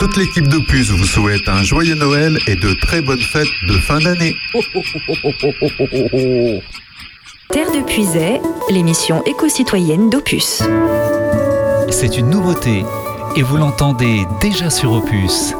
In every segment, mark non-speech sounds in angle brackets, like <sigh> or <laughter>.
Toute l'équipe d'Opus vous souhaite un joyeux Noël et de très bonnes fêtes de fin d'année. Terre de Puisay, l'émission éco-citoyenne d'Opus. C'est une nouveauté et vous l'entendez déjà sur Opus.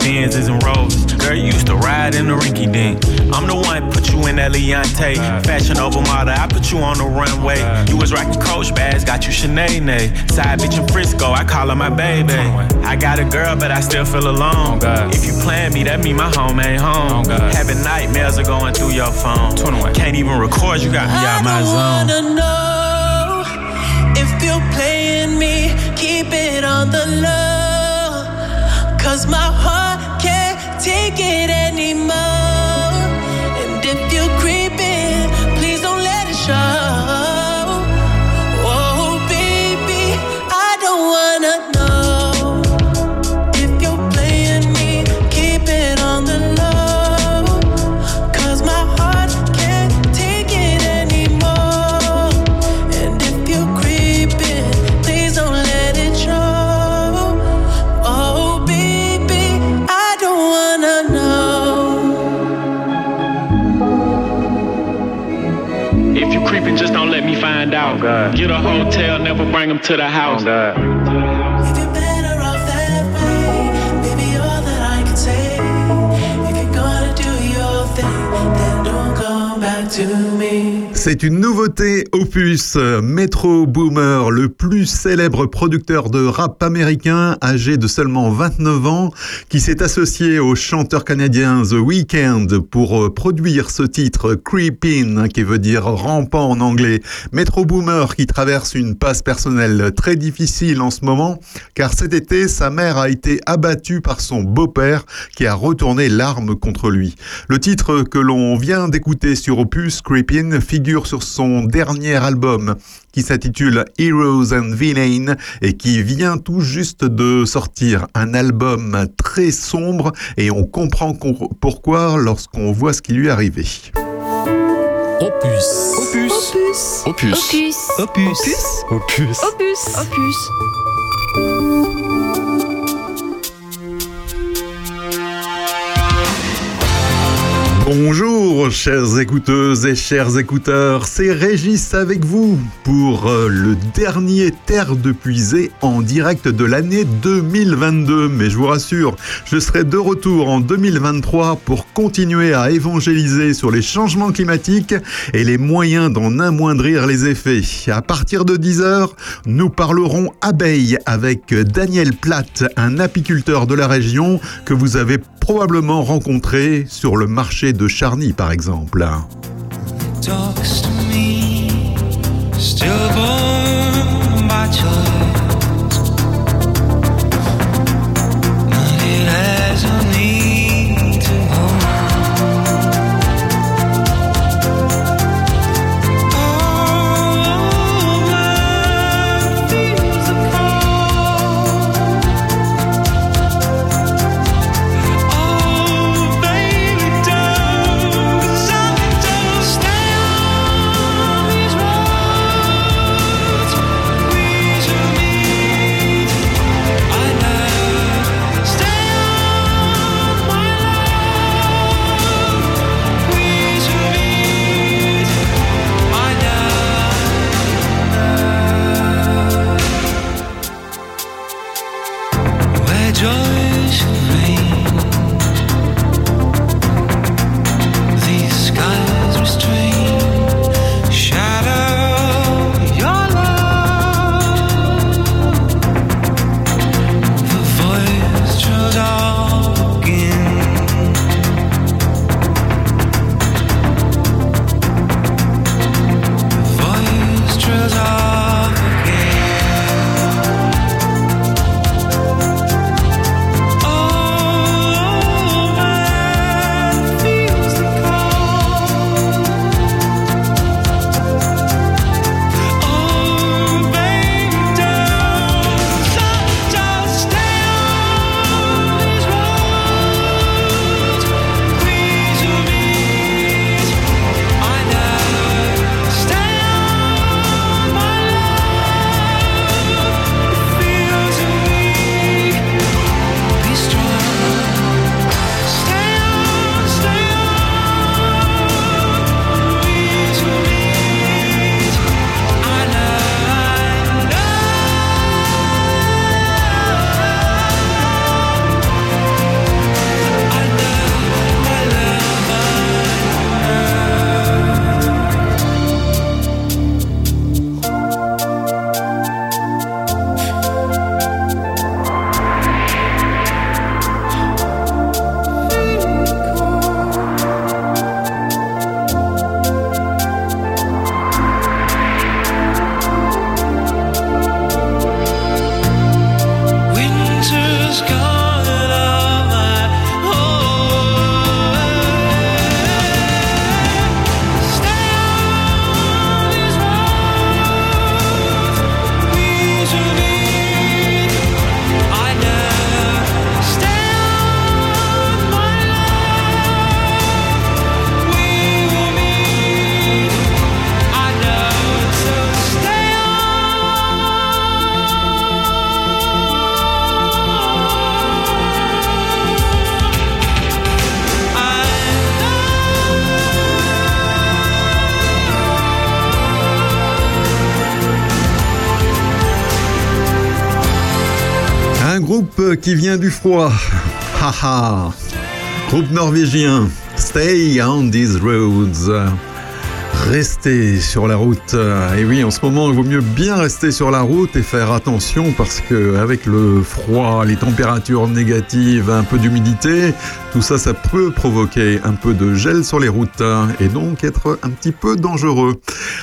Benzes and Rolls. Girl, you used to ride in the rinky dink. I'm the one put you in that Leontay. Fashion over model, I put you on the runway. You was rocking Coach bags, got you Sinead. Side bitch in Frisco, I call her my baby. I got a girl, but I still feel alone. If you plan me, that mean my home ain't home. Having nightmares are going through your phone. Can't even record, you got me out my zone. Bring them to the house. If C'est une nouveauté opus. Metro Boomer, le plus célèbre producteur de rap américain, âgé de seulement 29 ans, qui s'est associé au chanteur canadien The Weeknd pour euh, produire ce titre Creepin, qui veut dire rampant en anglais. Metro Boomer qui traverse une passe personnelle très difficile en ce moment, car cet été, sa mère a été abattue par son beau-père qui a retourné l'arme contre lui. Le titre que l'on vient d'écouter sur Opus, Creepin, figure sur son dernier album qui s'intitule Heroes and Villains et qui vient tout juste de sortir un album très sombre et on comprend pourquoi lorsqu'on voit ce qui lui est arrivé. Opus. Opus. Opus. Opus. Opus. Opus. Opus. Opus. Bonjour, chères écouteuses et chers écouteurs, c'est Régis avec vous pour euh, le dernier Terre de Puisée en direct de l'année 2022. Mais je vous rassure, je serai de retour en 2023 pour continuer à évangéliser sur les changements climatiques et les moyens d'en amoindrir les effets. À partir de 10h, nous parlerons abeilles avec Daniel Platt, un apiculteur de la région que vous avez probablement rencontré sur le marché de Charny par exemple. Qui vient du froid. Haha. Groupe norvégien. Stay on these roads. Restez sur la route. Et oui, en ce moment, il vaut mieux bien rester sur la route et faire attention parce que avec le froid, les températures négatives, un peu d'humidité, tout ça, ça peut provoquer un peu de gel sur les routes et donc être un petit peu dangereux.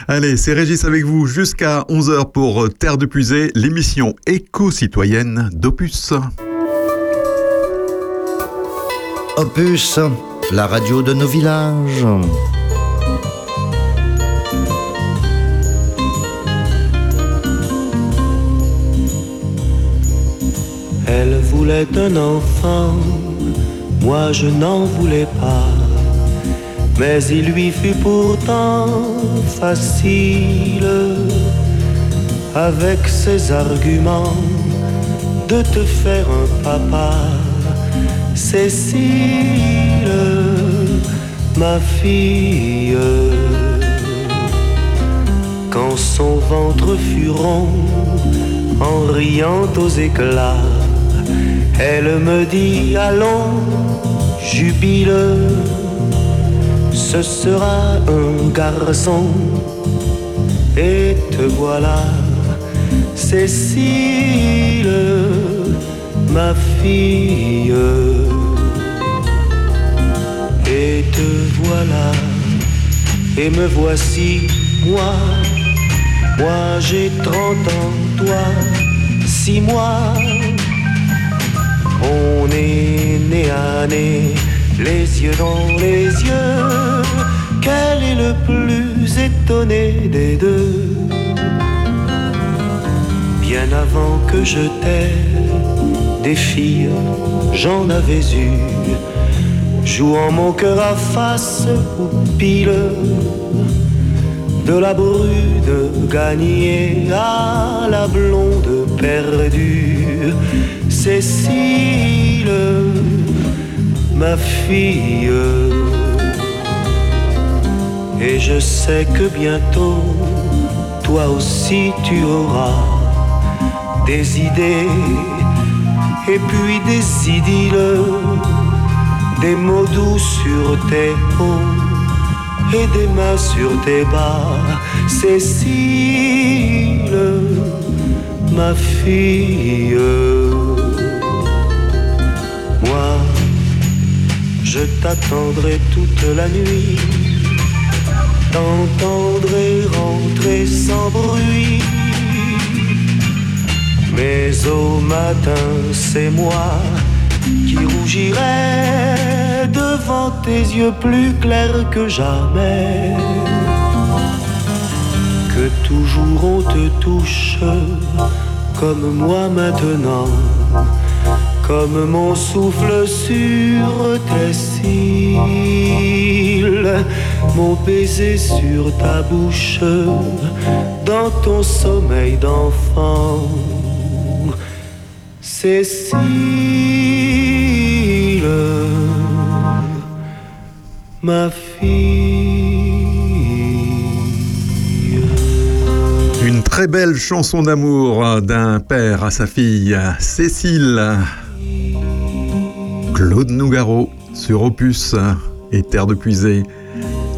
Allez, c'est Régis avec vous jusqu'à 11h pour Terre de Puisée, l'émission éco-citoyenne d'Opus. Opus, la radio de nos villages. Elle voulait un enfant, moi je n'en voulais pas. Mais il lui fut pourtant facile, avec ses arguments, de te faire un papa. Cécile, ma fille. Quand son ventre fut rond, en riant aux éclats, elle me dit allons, jubile, ce sera un garçon. Et te voilà, Cécile, ma fille. Et te voilà, et me voici, moi, moi j'ai trente ans, toi, six mois. On est né à nez, les yeux dans les yeux. Quel est le plus étonné des deux? Bien avant que je t'aie, des filles, j'en avais eu. Jouant mon cœur à face ou pile, de la brune gagnée à la blonde perdue. Cécile, ma fille. Et je sais que bientôt, toi aussi tu auras des idées et puis des idylles, des mots doux sur tes hauts et des mains sur tes bas. Cécile, ma fille. Moi, je t'attendrai toute la nuit, t'entendrai rentrer sans bruit. Mais au matin, c'est moi qui rougirai devant tes yeux plus clairs que jamais. Que toujours on te touche comme moi maintenant comme mon souffle sur tes cils, mon baiser sur ta bouche, dans ton sommeil d'enfant. Cécile, ma fille. Une très belle chanson d'amour d'un père à sa fille, Cécile. Claude Nougaro sur Opus et Terre de Puisée.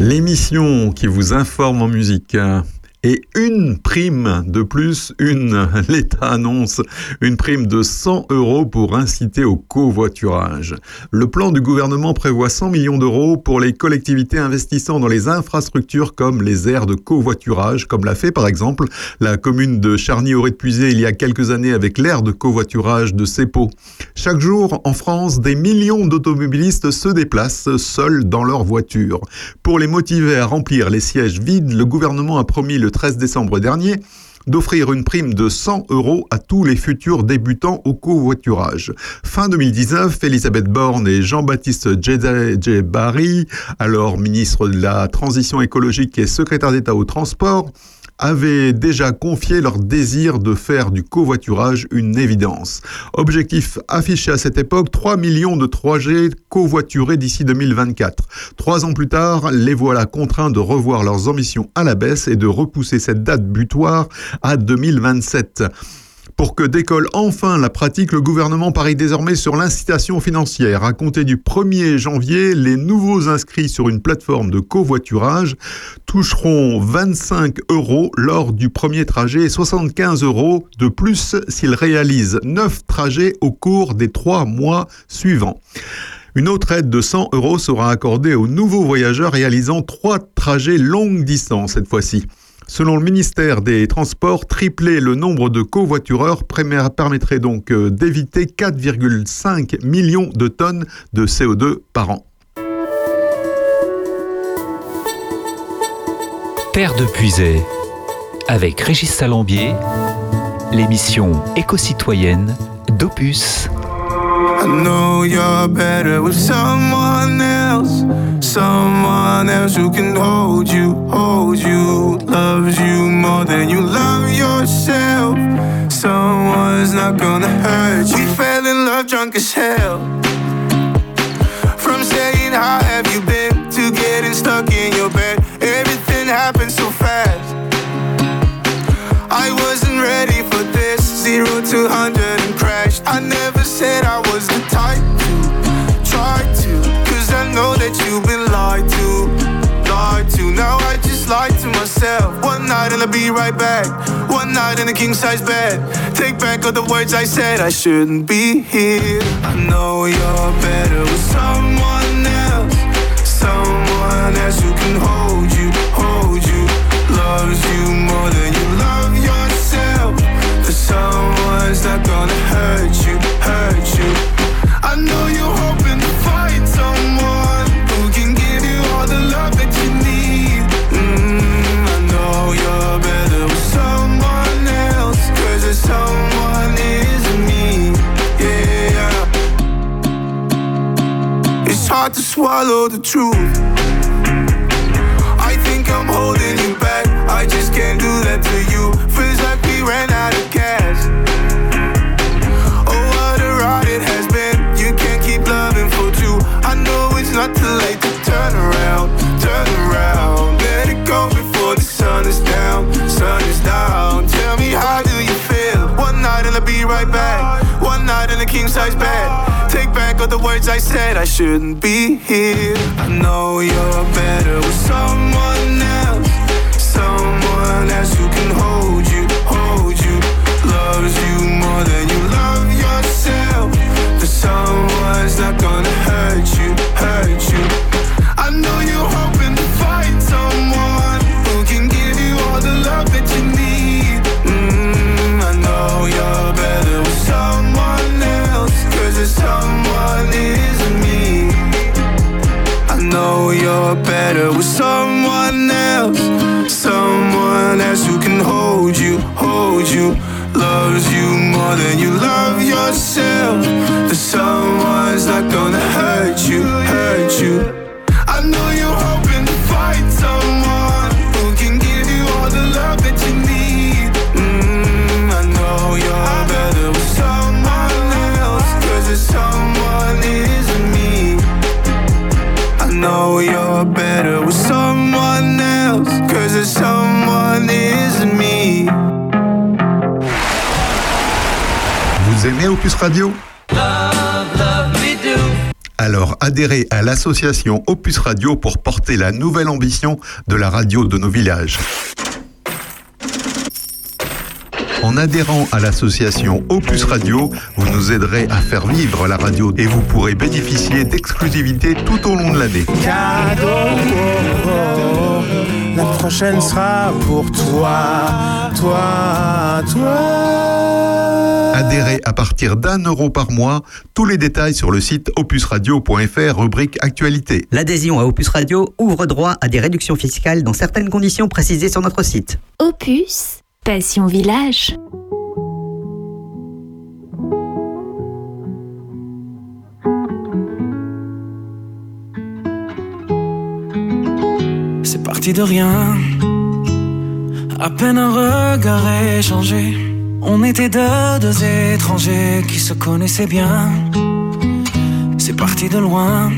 L'émission qui vous informe en musique. Et une prime de plus, une, <laughs> l'État annonce une prime de 100 euros pour inciter au covoiturage. Le plan du gouvernement prévoit 100 millions d'euros pour les collectivités investissant dans les infrastructures comme les aires de covoiturage, comme l'a fait par exemple la commune de Charny-Auré-de-Puisée il y a quelques années avec l'aire de covoiturage de Cepo. Chaque jour, en France, des millions d'automobilistes se déplacent seuls dans leur voiture. Pour les motiver à remplir les sièges vides, le gouvernement a promis le 13 décembre dernier d'offrir une prime de 100 euros à tous les futurs débutants au covoiturage. Fin 2019, Elisabeth Borne et Jean-Baptiste Djebari, alors ministre de la Transition écologique et secrétaire d'État au transport, avaient déjà confié leur désir de faire du covoiturage une évidence. Objectif affiché à cette époque, 3 millions de 3G covoiturés d'ici 2024. Trois ans plus tard, les voilà contraints de revoir leurs ambitions à la baisse et de repousser cette date butoir à 2027. Pour que décolle enfin la pratique, le gouvernement parie désormais sur l'incitation financière. À compter du 1er janvier, les nouveaux inscrits sur une plateforme de covoiturage toucheront 25 euros lors du premier trajet et 75 euros de plus s'ils réalisent 9 trajets au cours des 3 mois suivants. Une autre aide de 100 euros sera accordée aux nouveaux voyageurs réalisant 3 trajets longue distance cette fois-ci. Selon le ministère des Transports, tripler le nombre de covoitureurs permettrait donc euh, d'éviter 4,5 millions de tonnes de CO2 par an. Terre de Puisay, avec Régis Salambier, l'émission éco-citoyenne d'Opus. Know you're better with someone else. Someone else who can hold you, hold you, loves you more than you love yourself. Someone's not gonna hurt you. Fell in love drunk as hell. From saying, How have you been? to get stuck in your bed. Everything happened so fast. I wasn't ready for this. Zero to hundred and crashed. I never said I was the type to try to. Cause I know that you've been lied to. Lied to. Now I just lied to myself. One night and I'll be right back. One night in a king size bed. Take back all the words I said. I shouldn't be here. I know you're better with someone else. Someone else who can hold you, hold you. Loves you hard to swallow the truth. I think I'm holding you back. I just can't do that to you. Feels like we ran out of gas. Oh, what a ride it has been. You can't keep loving for two. I know it's not too late to turn around, turn around. Let it go before the sun is down, sun is down. Tell me how do you feel? One night and I'll be right back. One night in a king size bed. Back all the words I said. I shouldn't be here. I know you're better with someone else. Someone else who can hold you, hold you. Loves you more than you love yourself. The someone's not gonna hurt you, hurt you. I know you're hoping you're better with someone else. Someone else who can hold you, hold you. Loves you more than you love yourself. The someone's not gonna hurt you, hurt you. Vous aimez Opus Radio? Alors adhérez à l'association Opus Radio pour porter la nouvelle ambition de la radio de nos villages. En adhérant à l'association Opus Radio, vous nous aiderez à faire vivre la radio et vous pourrez bénéficier d'exclusivités tout au long de l'année. Cadeau, la prochaine sera pour toi, toi, toi. Adhérez à partir d'un euro par mois. Tous les détails sur le site opusradio.fr, rubrique Actualité. L'adhésion à Opus Radio ouvre droit à des réductions fiscales dans certaines conditions précisées sur notre site. Opus, C'est parti de rien. À peine un regard échangé. On était deux, deux étrangers qui se connaissaient bien. C'est parti de loin.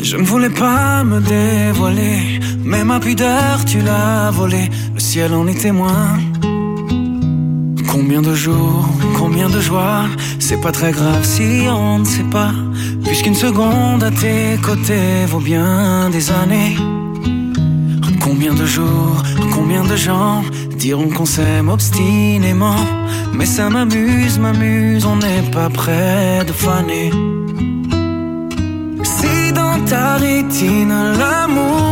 Je ne voulais pas me dévoiler, mais ma pudeur tu l'as volée. Le ciel en est témoin. Combien de jours, combien de joies, c'est pas très grave si on ne sait pas. Puisqu'une seconde à tes côtés vaut bien des années. Combien de jours, combien de gens diront qu'on s'aime obstinément. Mais ça m'amuse, m'amuse, on n'est pas près de faner. Si dans ta rétine l'amour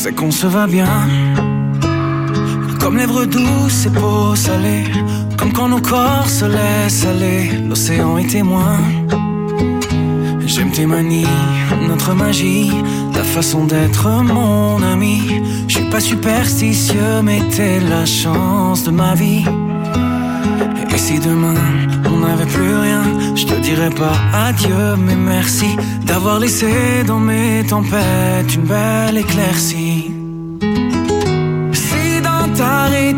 Sais qu'on se va bien. Comme lèvres douces et peau salée Comme quand nos corps se laissent aller, l'océan est témoin. J'aime tes manies, notre magie, ta façon d'être mon ami. Je suis pas superstitieux, mais t'es la chance de ma vie. Et si demain on n'avait plus rien, je te dirais pas adieu, mais merci d'avoir laissé dans mes tempêtes une belle éclaircie.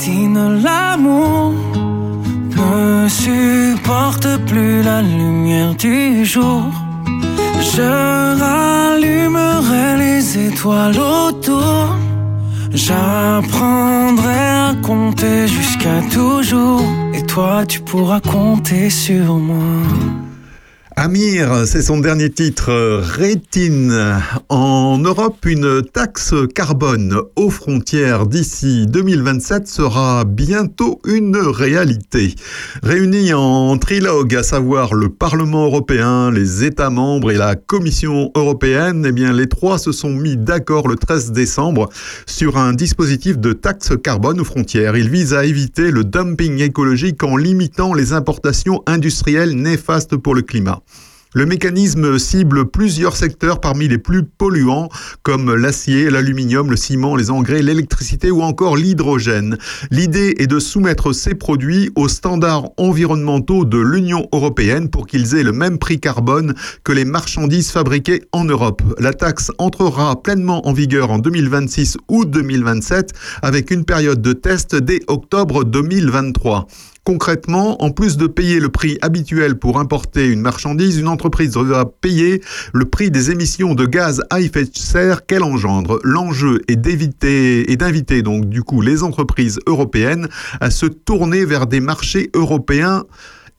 Ta rétine l'amour ne supporte plus la lumière du jour, je rallumerai les étoiles autour. J'apprendrai à compter jusqu'à toujours. Et toi, tu pourras compter sur moi. Amir, c'est son dernier titre, Rétine. En Europe, une taxe carbone aux frontières d'ici 2027 sera bientôt une réalité. Réunis en trilogue, à savoir le Parlement européen, les États membres et la Commission européenne, eh bien, les trois se sont mis d'accord le 13 décembre sur un dispositif de taxe carbone aux frontières. Il vise à éviter le dumping écologique en limitant les importations industrielles néfastes pour le climat. Le mécanisme cible plusieurs secteurs parmi les plus polluants comme l'acier, l'aluminium, le ciment, les engrais, l'électricité ou encore l'hydrogène. L'idée est de soumettre ces produits aux standards environnementaux de l'Union européenne pour qu'ils aient le même prix carbone que les marchandises fabriquées en Europe. La taxe entrera pleinement en vigueur en 2026 ou 2027 avec une période de test dès octobre 2023. Concrètement, en plus de payer le prix habituel pour importer une marchandise, une entreprise devra payer le prix des émissions de gaz à effet de serre qu'elle engendre. L'enjeu est d'inviter donc les entreprises européennes à se tourner vers des marchés européens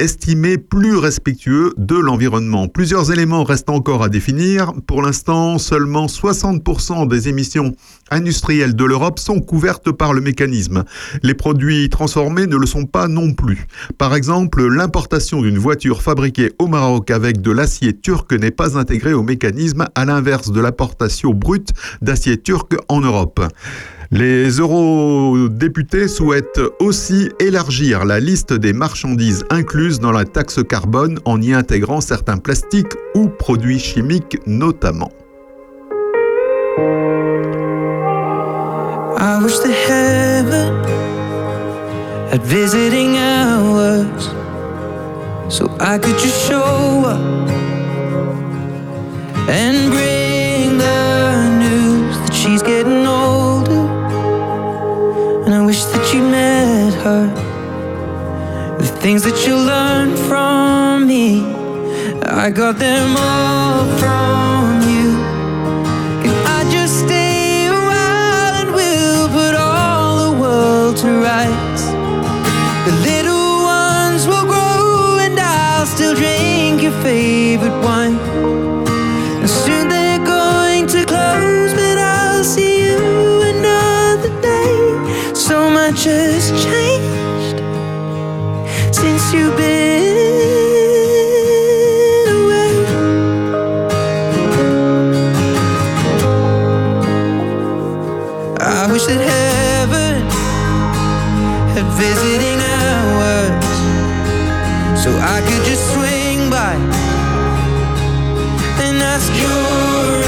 estimé plus respectueux de l'environnement. Plusieurs éléments restent encore à définir. Pour l'instant, seulement 60% des émissions industrielles de l'Europe sont couvertes par le mécanisme. Les produits transformés ne le sont pas non plus. Par exemple, l'importation d'une voiture fabriquée au Maroc avec de l'acier turc n'est pas intégrée au mécanisme, à l'inverse de l'importation brute d'acier turc en Europe. Les eurodéputés souhaitent aussi élargir la liste des marchandises incluses dans la taxe carbone en y intégrant certains plastiques ou produits chimiques notamment. Her. The things that you learned from me, I got them all from you. Can I just stay a while and we'll put all the world to rights? The little ones will grow and I'll still drink your favorite you've been away. I wish that heaven had visiting hours so I could just swing by and ask your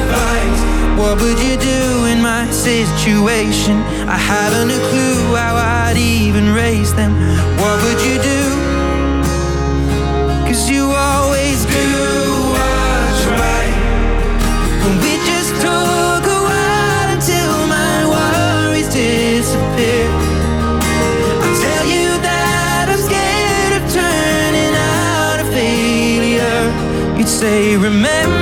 advice. What would you do in my situation. I haven't a clue how I'd even raise them. What would you do? Cause you always do what's right. And we just took a while until my worries disappear. I tell you that I'm scared of turning out a failure. You'd say, remember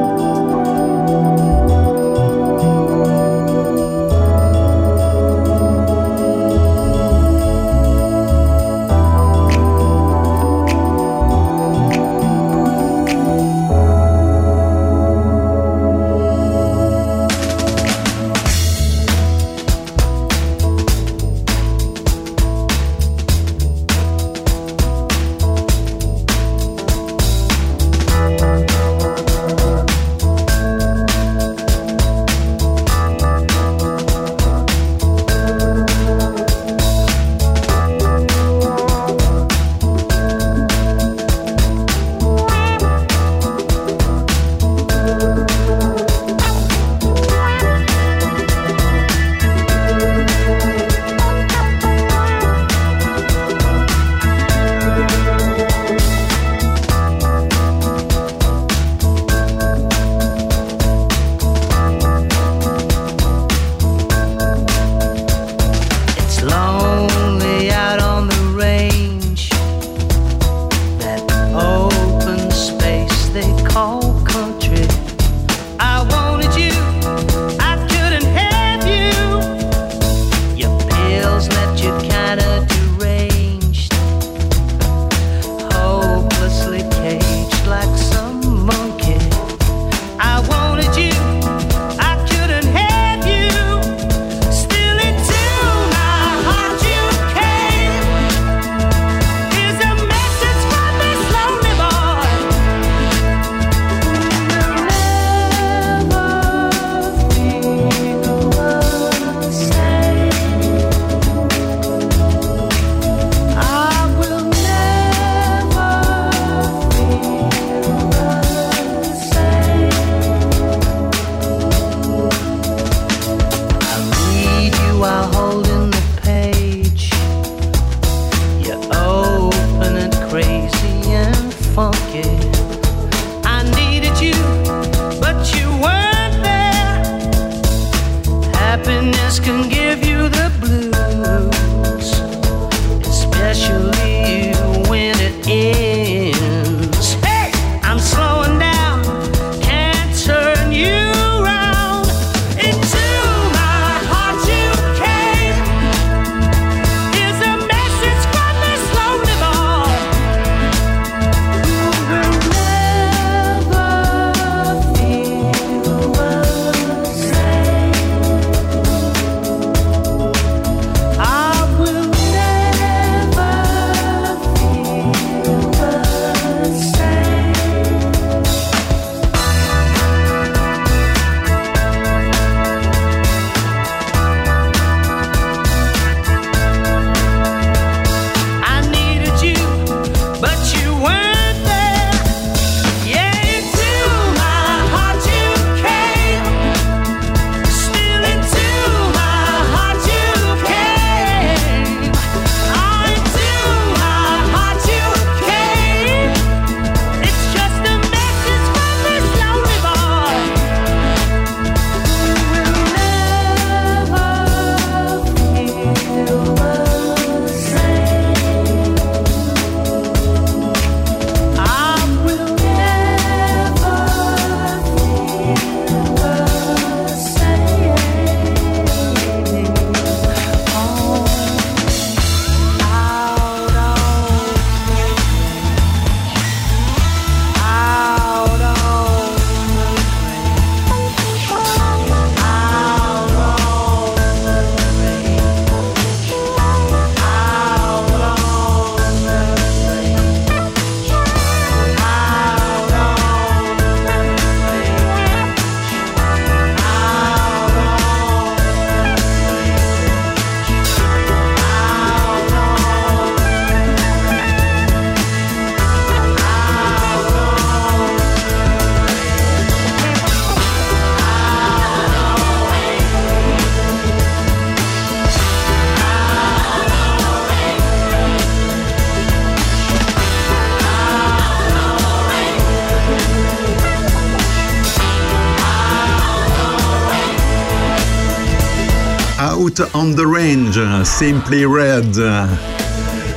On the Range, Simply Red.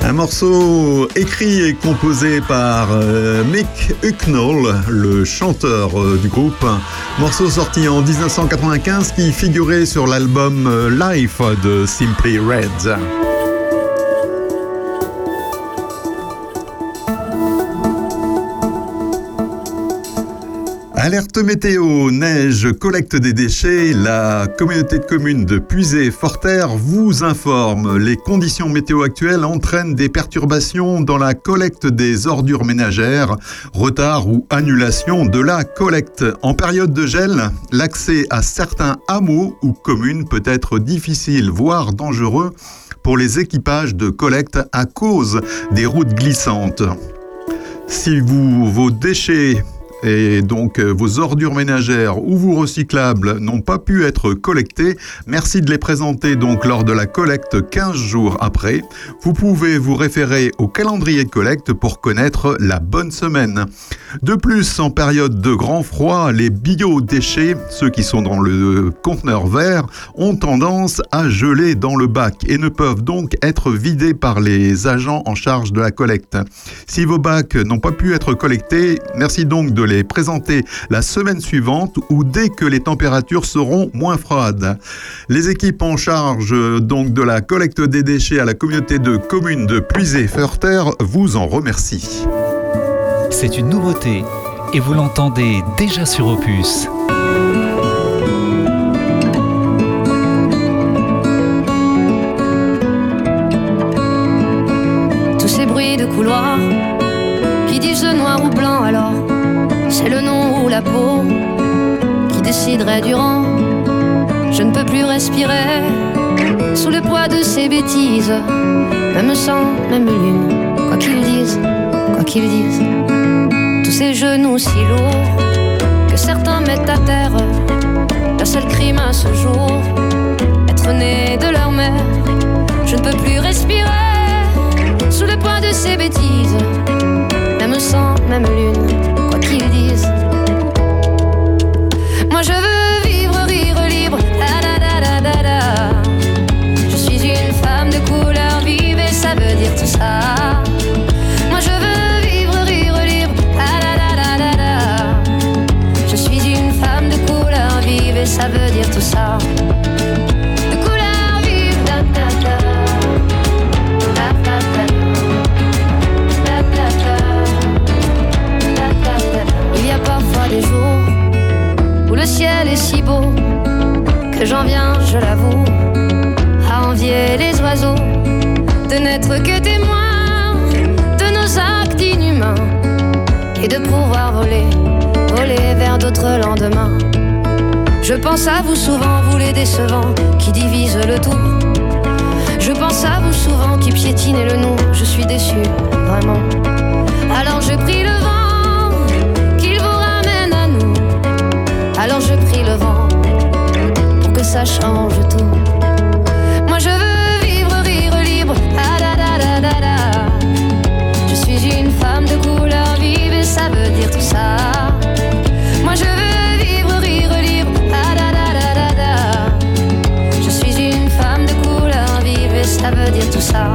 Un morceau écrit et composé par euh, Mick Hucknall, le chanteur euh, du groupe. Morceau sorti en 1995 qui figurait sur l'album euh, Life de Simply Red. Alerte météo, neige, collecte des déchets, la communauté de communes de Puisé-Forterre vous informe. Les conditions météo actuelles entraînent des perturbations dans la collecte des ordures ménagères, retard ou annulation de la collecte. En période de gel, l'accès à certains hameaux ou communes peut être difficile, voire dangereux pour les équipages de collecte à cause des routes glissantes. Si vous, vos déchets et donc euh, vos ordures ménagères ou vos recyclables n'ont pas pu être collectés, merci de les présenter donc lors de la collecte 15 jours après. Vous pouvez vous référer au calendrier de collecte pour connaître la bonne semaine. De plus, en période de grand froid, les biodéchets, ceux qui sont dans le conteneur vert, ont tendance à geler dans le bac et ne peuvent donc être vidés par les agents en charge de la collecte. Si vos bacs n'ont pas pu être collectés, merci donc de les présenter la semaine suivante ou dès que les températures seront moins froides. Les équipes en charge donc de la collecte des déchets à la communauté de communes de Puisé-Furter vous en remercient. C'est une nouveauté et vous l'entendez déjà sur Opus. Tous ces bruits de couloir qui disent noir ou blanc alors c'est le nom ou la peau qui déciderait du rang. Je ne peux plus respirer sous le poids de ces bêtises, même sang, même lune, quoi qu'ils disent, quoi qu'ils disent. Tous ces genoux si lourds que certains mettent à terre. Leur seul crime à ce jour, être né de leur mère. Je ne peux plus respirer sous le poids de ces bêtises, même sang, même lune, qu'ils disent. Moi je veux j'en viens, je l'avoue, à envier les oiseaux de n'être que témoins de nos actes inhumains et de pouvoir voler, voler vers d'autres lendemains. Je pense à vous souvent, vous les décevants qui divisent le tout. Je pense à vous souvent qui piétinez le nom. Je suis déçu, vraiment. Alors je prie le vent qu'il vous ramène à nous. Alors je prie le vent ça change tout. Moi je veux vivre, rire libre. Ah, da. Je suis une femme de couleur vive et ça veut dire tout ça. Moi je veux vivre, rire libre. Ah. Je suis une femme de couleur vive et ça veut dire tout ça.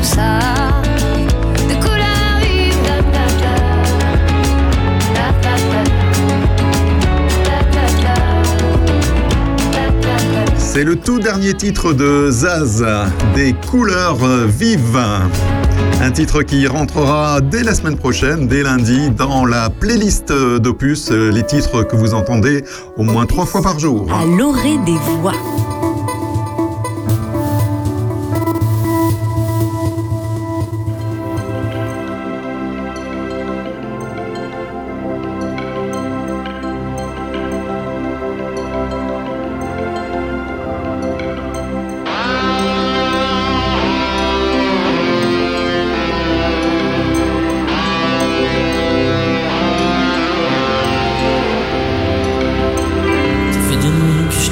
tout ça De couleur vive da, da, da. Da, da, da. Da, da, da. Da, da, da. C'est le tout dernier titre de Zaz, des couleurs vives. Un titre qui rentrera dès la semaine prochaine, dès lundi, dans la playlist d'Opus, les titres que vous entendez au moins trois fois par jour. À l'orée des voix.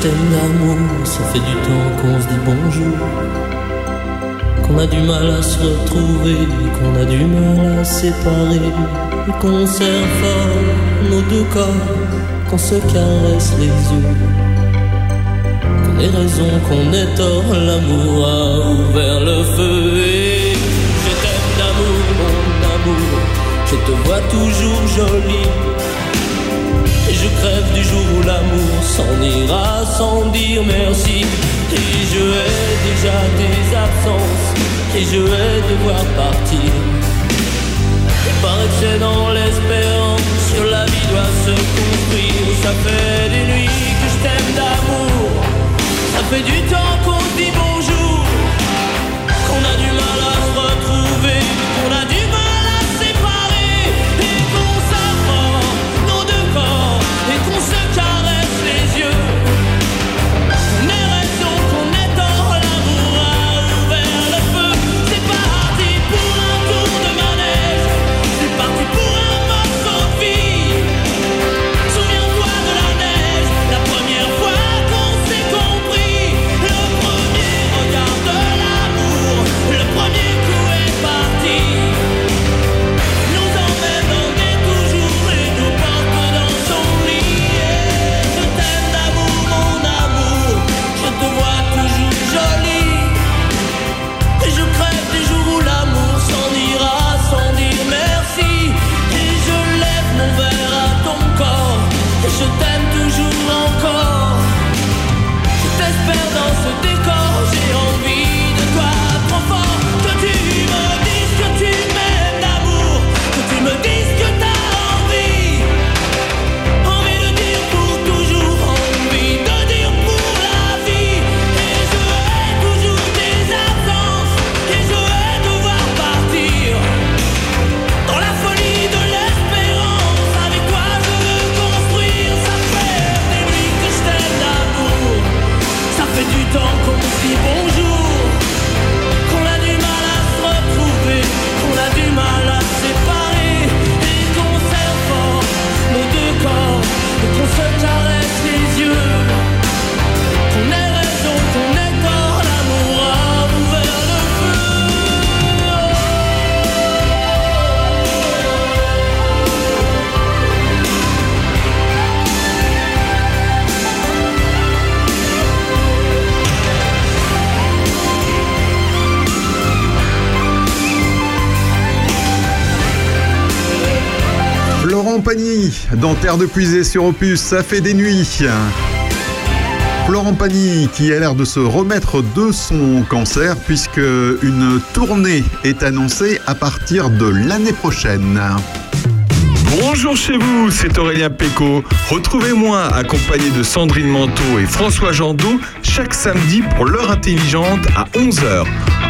T'aime d'amour, ça fait du temps qu'on se dit bonjour. Qu'on a du mal à se retrouver, qu'on a du mal à séparer. Et qu'on serre fort nos deux corps, qu'on se caresse les yeux. Qu'on ait raison, qu'on ait tort, l'amour a ouvert le feu. Et je t'aime d'amour, mon amour, je te vois toujours jolie. Et du où l'amour s'en ira sans dire merci. Et je hais déjà tes absences. Et je hais devoir partir. Que c'est dans l'espérance que la vie doit se construire. Ça fait des nuits que je t'aime d'amour. Ça fait du temps qu'on se dit bonjour. Pagny, dans Terre de Puisée sur Opus, ça fait des nuits. Florent Pagny qui a l'air de se remettre de son cancer puisque une tournée est annoncée à partir de l'année prochaine. Bonjour chez vous, c'est Aurélien Péco. Retrouvez-moi accompagné de Sandrine Manteau et François Jandot chaque samedi pour l'heure intelligente à 11h.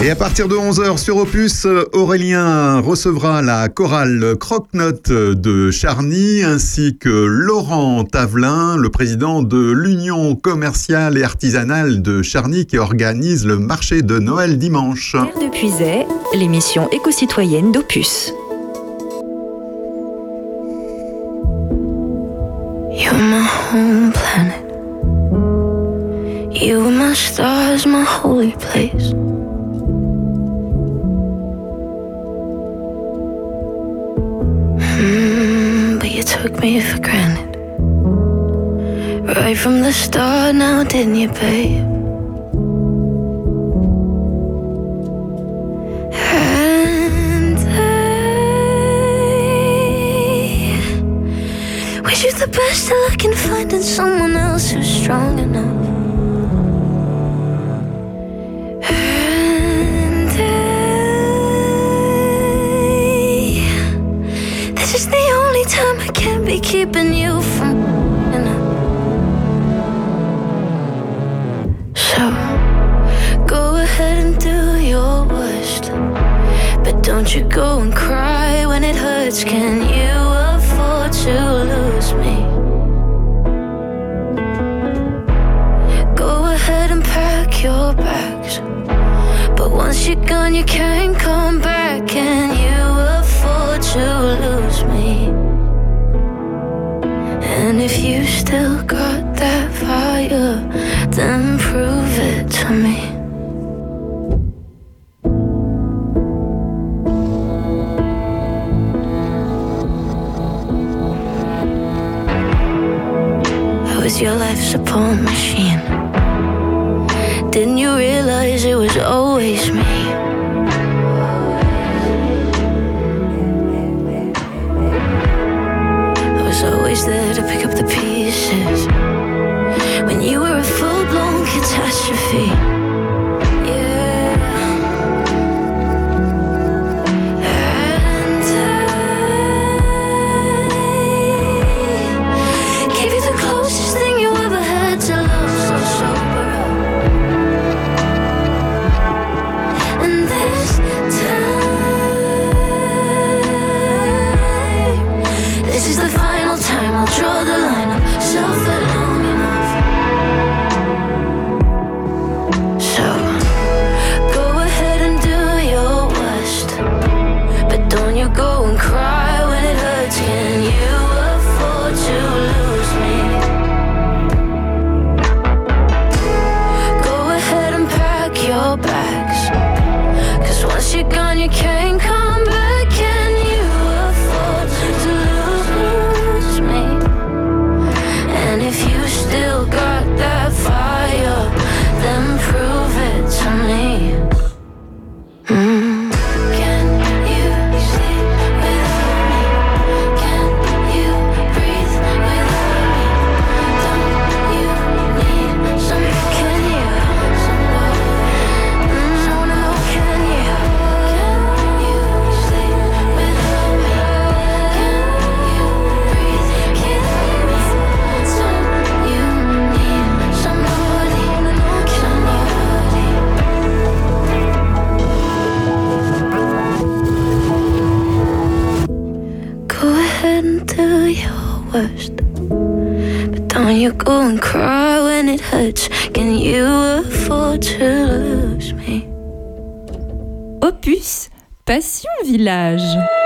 Et à partir de 11h sur Opus, Aurélien recevra la chorale Croque-Note de Charny ainsi que Laurent Tavelin, le président de l'Union commerciale et artisanale de Charny qui organise le marché de Noël dimanche. Terre de Puisay, l'émission éco-citoyenne d'Opus. You're my home planet. You my stars, my holy place. took me for granted. Right from the start, now didn't you, babe? And I wish you the best can find in someone else who's strong enough. Time I can't be keeping you from. So go ahead and do your worst, but don't you go and cry when it hurts. Can you afford to lose me? Go ahead and pack your bags. But once you're gone, you can't come back. Can you afford to lose if you still got that fire, then prove it to me. I was your life support machine. Didn't you realize the pieces when you were a full blown catastrophe. Your worst. But don't you go and cry when it hurts. Can you afford to lose me? Opus Passion Village.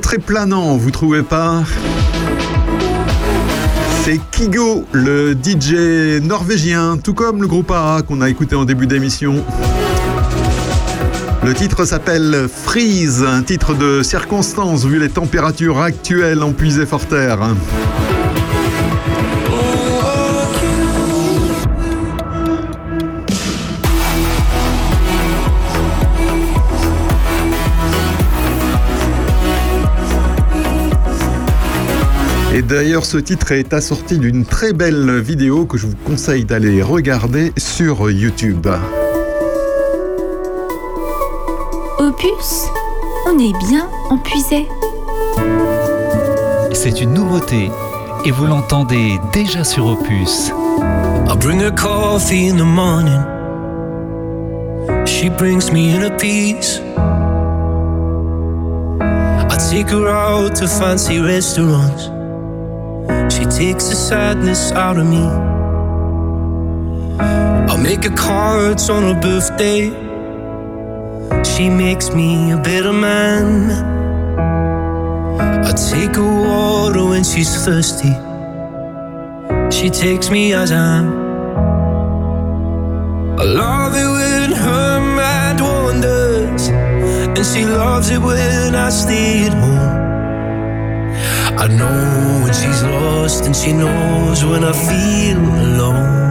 très planant, vous trouvez pas c'est Kigo, le DJ norvégien, tout comme le groupe AA qu'on a écouté en début d'émission. Le titre s'appelle Freeze, un titre de circonstance vu les températures actuelles en puisée forterre. D'ailleurs, ce titre est assorti d'une très belle vidéo que je vous conseille d'aller regarder sur YouTube. Opus, on est bien empuisé. C'est une nouveauté et vous l'entendez déjà sur Opus. I bring her coffee in the morning. She brings me in a piece. I take her out to fancy restaurants. Takes the sadness out of me. I'll make her cards on her birthday. She makes me a better man. I take her water when she's thirsty. She takes me as I am. I love it when her mind wanders, and she loves it when I stay at home. I know when she's lost, and she knows when I feel alone.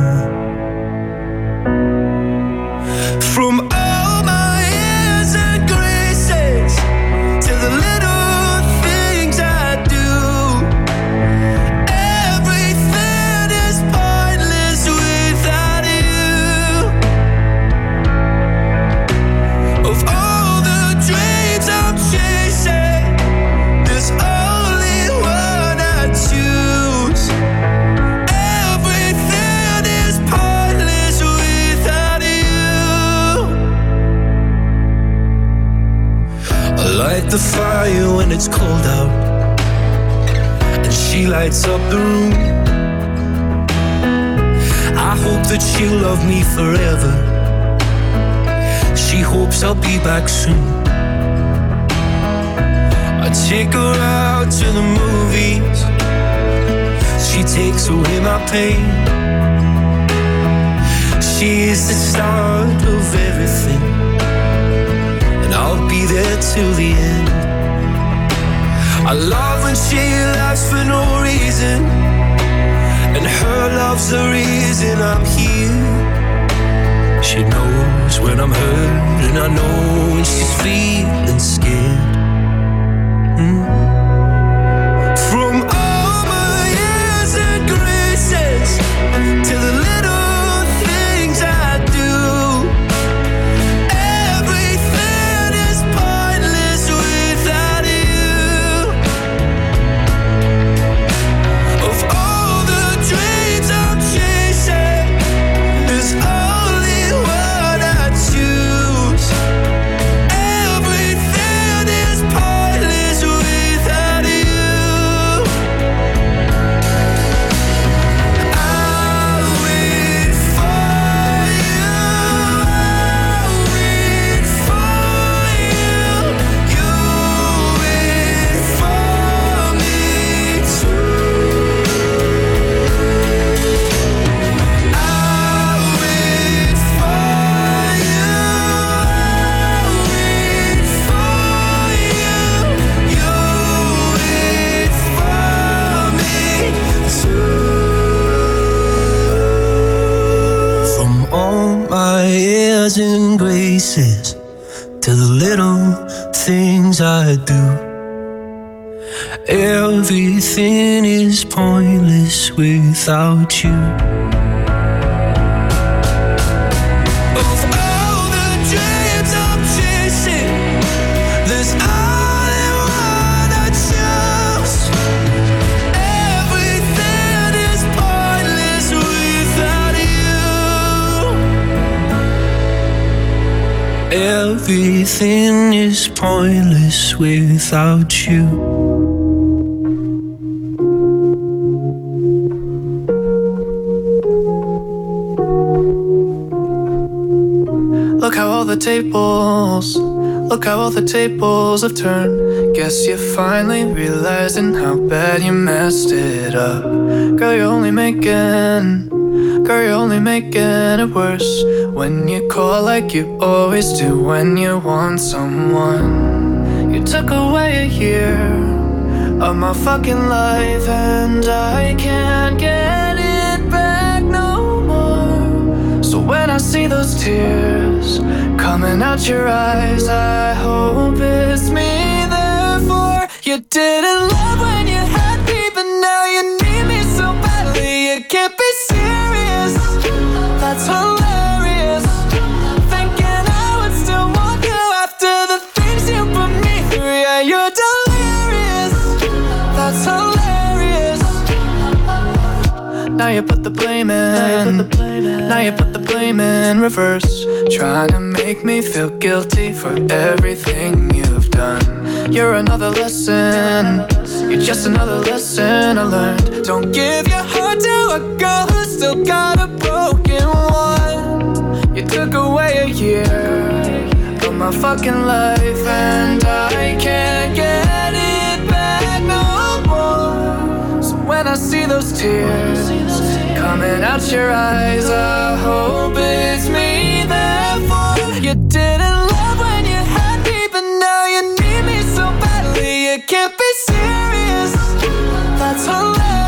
I choose. Everything is pointless without you. Everything is pointless without you. Tables, look how all the tables have turned. Guess you're finally realizing how bad you messed it up. Girl, you're only making, girl, you're only making it worse. When you call like you always do when you want someone. You took away a year of my fucking life, and I can't get it back no more. So when I see those tears coming out your eyes, I hope it's me. Therefore, you didn't love when you had me, but now you need me so badly. You can't be serious. That's hilarious. Thinking I would still want you after the things you put me through. Yeah, you're delirious. That's hilarious. Now you put the blame in. Now you put the blame in reverse. Trying to make me feel guilty for everything you've done. You're another lesson. You're just another lesson I learned. Don't give your heart to a girl who's still got a broken one. You took away a year of my fucking life, and I can't get it back no more. So when I see those tears coming out your eyes, I hope it's me. Therefore, you didn't love when you had me, but now you need me so badly. You can't be serious. That's hilarious.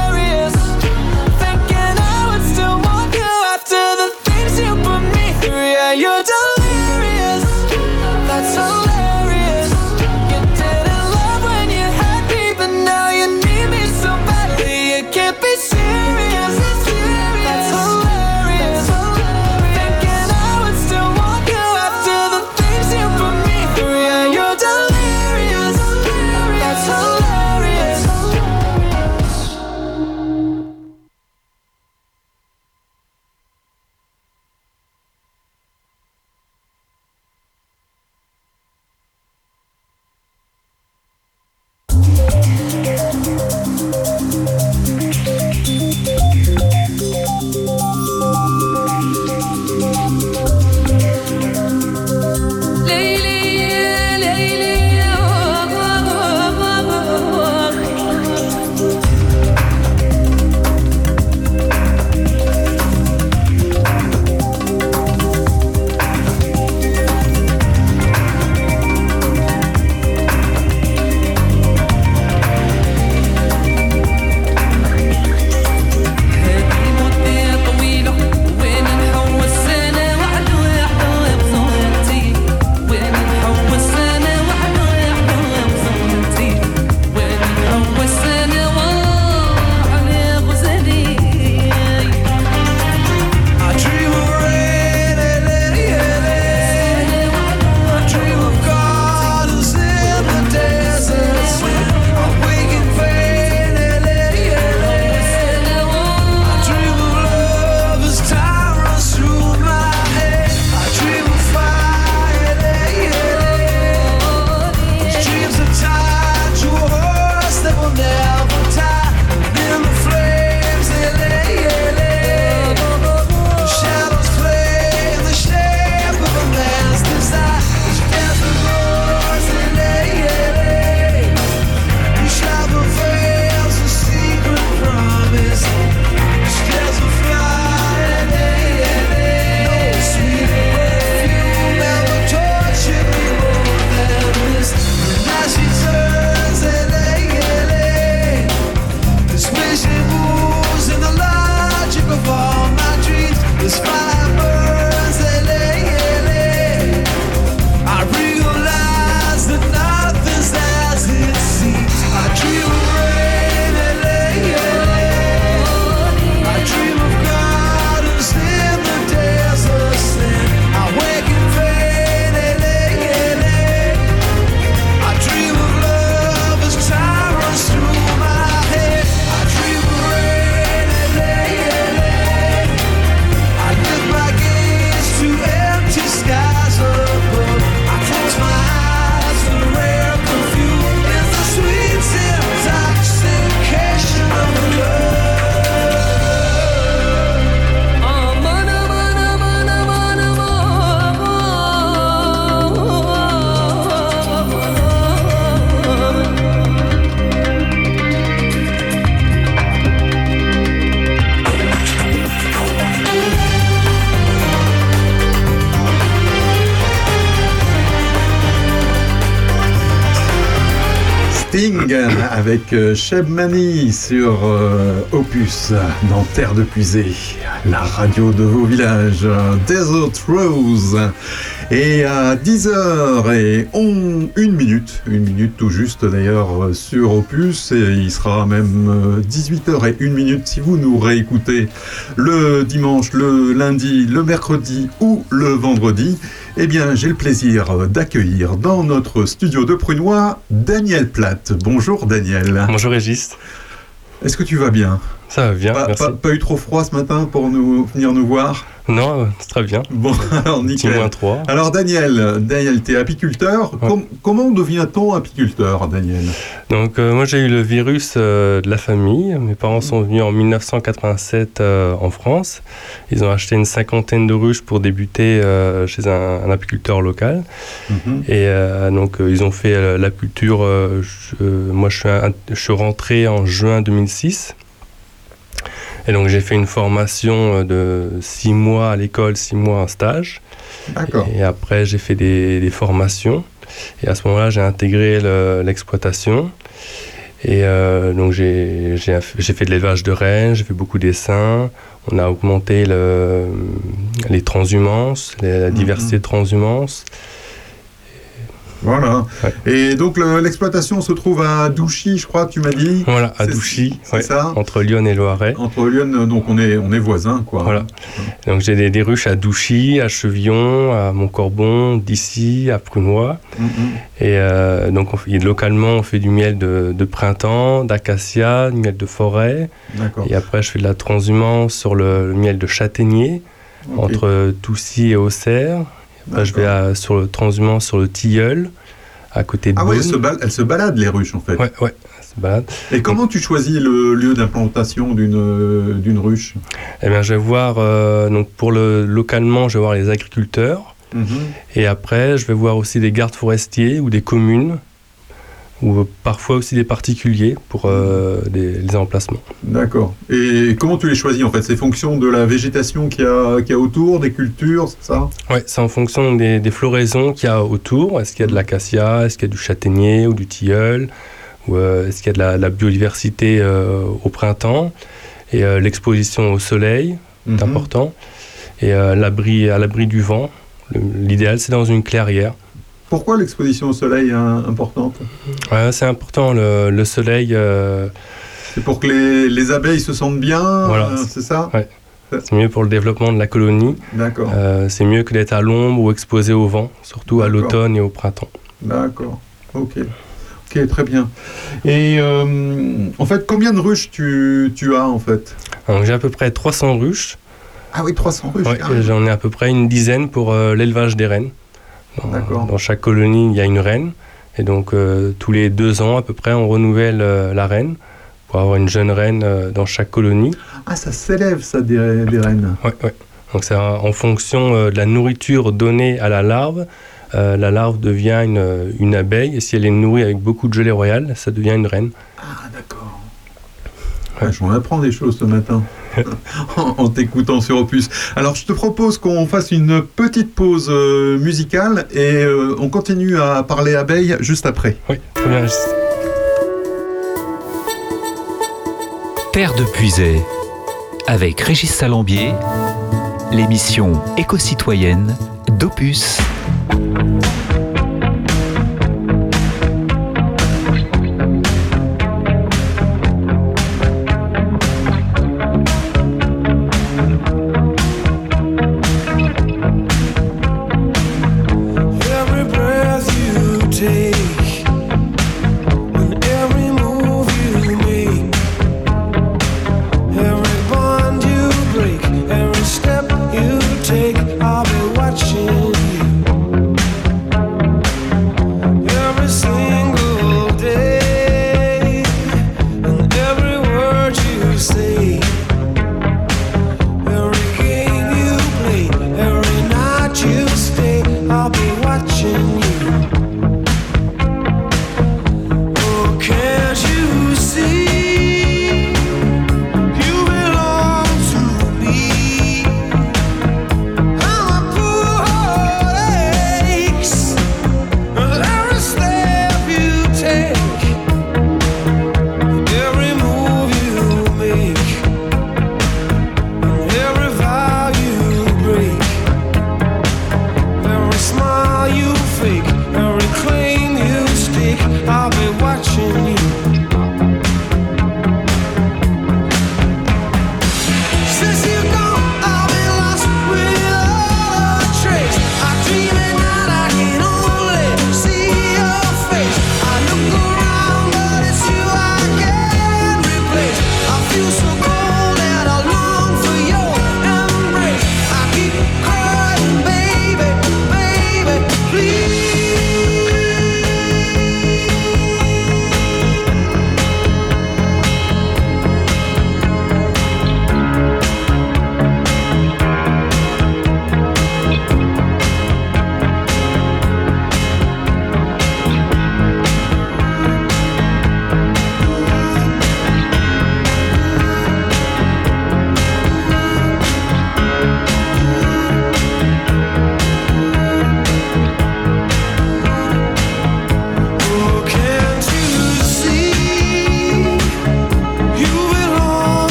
Avec euh, Cheb Mani sur euh, Opus dans Terre de Puisée, la radio de vos villages, Desert Rose. Et à 10h et on, une minute, une minute tout juste d'ailleurs euh, sur Opus, et il sera même 18h et une minute si vous nous réécoutez le dimanche, le lundi, le mercredi ou le vendredi. Eh bien, j'ai le plaisir d'accueillir dans notre studio de Prunois Daniel Platt. Bonjour Daniel. Bonjour Régis. Est-ce que tu vas bien? Ça va bien, pas, merci. pas- pas eu trop froid ce matin pour nous venir nous voir? Non, c'est très bien. Bon, <laughs> alors Petit nickel. moins 3. Alors Daniel, Daniel, t'es apiculteur. Com- comment devient-on apiculteur, Daniel? Donc euh, moi j'ai eu le virus euh, de la famille. Mes parents sont venus en 1987 euh, en France. Ils ont acheté une cinquantaine de ruches pour débuter chez un, un apiculteur local. Mhm. Et donc ils ont fait l'apiculture. je- euh, moi je suis, un- je suis rentré en juin 2006. Et donc j'ai fait une formation euh, de six mois à l'école, six mois en stage. D'accord. Et après j'ai fait des, des formations. Et à ce moment-là j'ai intégré le- l'exploitation. Et euh, donc j'ai fait de l'élevage de rennes, j'ai fait beaucoup d'essaims. On a augmenté le- les transhumances, la diversité de transhumances. Voilà. Et donc le- l'exploitation se trouve à Douchy, je crois, tu m'as dit. Voilà, à Douchy, c'est ouais, ça entre Lyon et Loiret. Entre Lyon, donc on est, on est voisins, quoi. Voilà. Donc j'ai des, des ruches à Douchy, à Chevillon, à Montcorbon, d'ici, à Prunois. Mhm. Et euh, donc on fait- localement, on fait du miel de, de printemps, d'acacia, du miel de forêt. D'accord. Et après, je fais de la transhumance sur le, le miel de châtaignier, entre Toussy et Auxerre. Après, je vais à- sur le transhumance sur le tilleul, à côté de Ah oui, elles Beaune. se, bal- elles se baladent, les ruches, en fait. Ouais, ouais, elles se baladent. Et comment tu choisis le lieu d'implantation d'une euh, d'une ruche? Eh bien, je vais voir, euh, donc pour le localement, je vais voir les agriculteurs. Mhm. Et après, je vais voir aussi des gardes forestiers ou des communes, ou parfois aussi des particuliers pour euh, les emplacements. D'accord. Et comment tu les choisis, en fait? C'est fonction de la végétation qu'il y, a- qu'il y a autour, des cultures, c'est ça? Ouais, c'est en fonction des, des floraisons qu'il y a autour. Est-ce qu'il y a de l'acacia, est-ce qu'il y a du châtaignier ou du tilleul, ou euh, est-ce qu'il y a de la, la biodiversité euh, au printemps? Et euh, l'exposition au soleil, c'est important, et euh, l'abri à l'abri du vent. L'idéal, c'est dans une clairière. Pourquoi l'exposition au soleil est importante? Ouais, c'est important le, le soleil. euh, C'est pour que les, les abeilles se sentent bien, Voilà. euh, c'est ça? Ouais. C'est mieux pour le développement de la colonie. D'accord. Euh, c'est mieux que d'être à l'ombre ou exposé au vent, surtout à l'automne et au printemps. D'accord. Ok. Ok, très bien. Et euh, en fait, combien de ruches tu, tu as, en fait? J'ai à peu près 300 ruches. Ah oui, 300 ruches. Ouais, J'en ai à peu près une dizaine pour euh, l'élevage des rennes. Dans, dans chaque colonie, il y a une reine. Et donc, euh, tous les deux ans, à peu près, on renouvelle euh, la reine pour avoir une jeune reine euh, dans chaque colonie. Ah, ça s'élève, ça, des, des rennes. Ouais, ouais. Donc, c'est en fonction de la nourriture donnée à la larve. la larve devient une, une abeille. Et si elle est nourrie avec beaucoup de gelée royale, ça devient une reine. Ah, d'accord. Ouais, J'en apprends des choses ce matin en, <laughs> en t'écoutant sur Opus. Alors, je te propose qu'on fasse une petite pause euh, musicale et euh, on continue à parler abeilles juste après. Oui, très bien. Terre de Puisay, avec Régis Salambier, l'émission éco-citoyenne d'Opus.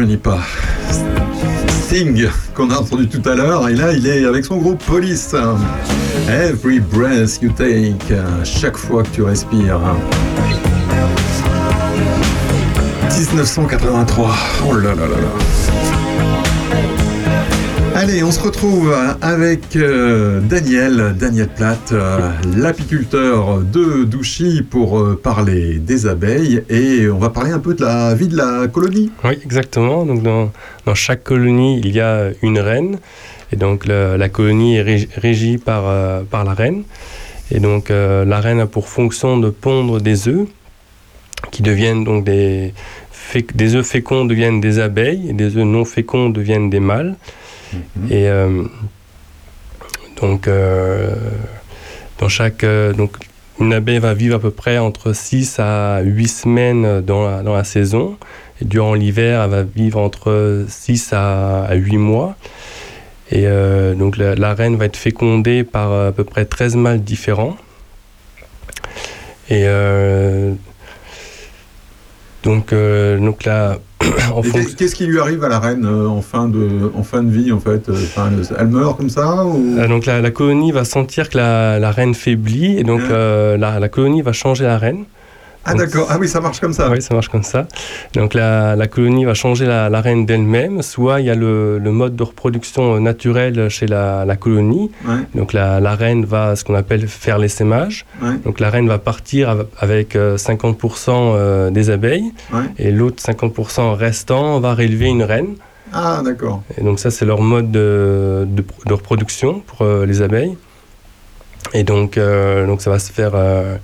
Rajeunit pas. Sting, qu'on a entendu tout à l'heure, et là il est avec son groupe Police. Every breath you take, chaque fois que tu respires. 1983, oh là là là là. Allez, on se retrouve avec euh, Daniel, Daniel Platt, euh, l'apiculteur de Douchy pour euh, parler des abeilles et on va parler un peu de la vie de la colonie. Oui, exactement. Donc dans, chaque colonie, il y a une reine. Et donc la colonie est régi- régie par, par la reine. Et donc la reine a pour fonction de pondre des œufs qui deviennent donc des, des œufs féconds deviennent des abeilles et des œufs non féconds deviennent des mâles. Et euh, donc euh, dans chaque euh, donc une abeille va vivre à peu près entre 6 à 8 semaines dans la, dans la saison. Et durant l'hiver, elle va vivre entre 6 à, à 8 mois. Et euh, donc la, la reine va être fécondée par à peu près 13 mâles différents. Et euh, donc, euh, donc là, <coughs> Qu'est-ce qui lui arrive à la reine euh, en fin de, en fin de vie en fait euh, enfin, elle- meurt comme ça ou... Euh, donc la, la colonie va sentir que la, la reine faiblit et donc euh, la, la colonie va changer la reine. Ah d'accord, ah oui ça marche comme ça. Oui, ça marche comme ça. Donc la, la colonie va changer la, la reine d'elle-même. Soit il y a le, le mode de reproduction euh, naturel chez la, la colonie. Ouais. Donc la, la reine va ce qu'on appelle faire l'essaimage. Ouais. Donc la reine va partir av- avec euh, 50% euh, des abeilles Ouais. et l'autre 50% restant va rélever une reine. Ah d'accord. Et donc ça, c'est leur mode de, de- de reproduction pour euh, les abeilles. Et donc, euh, donc ça va se faire. euh,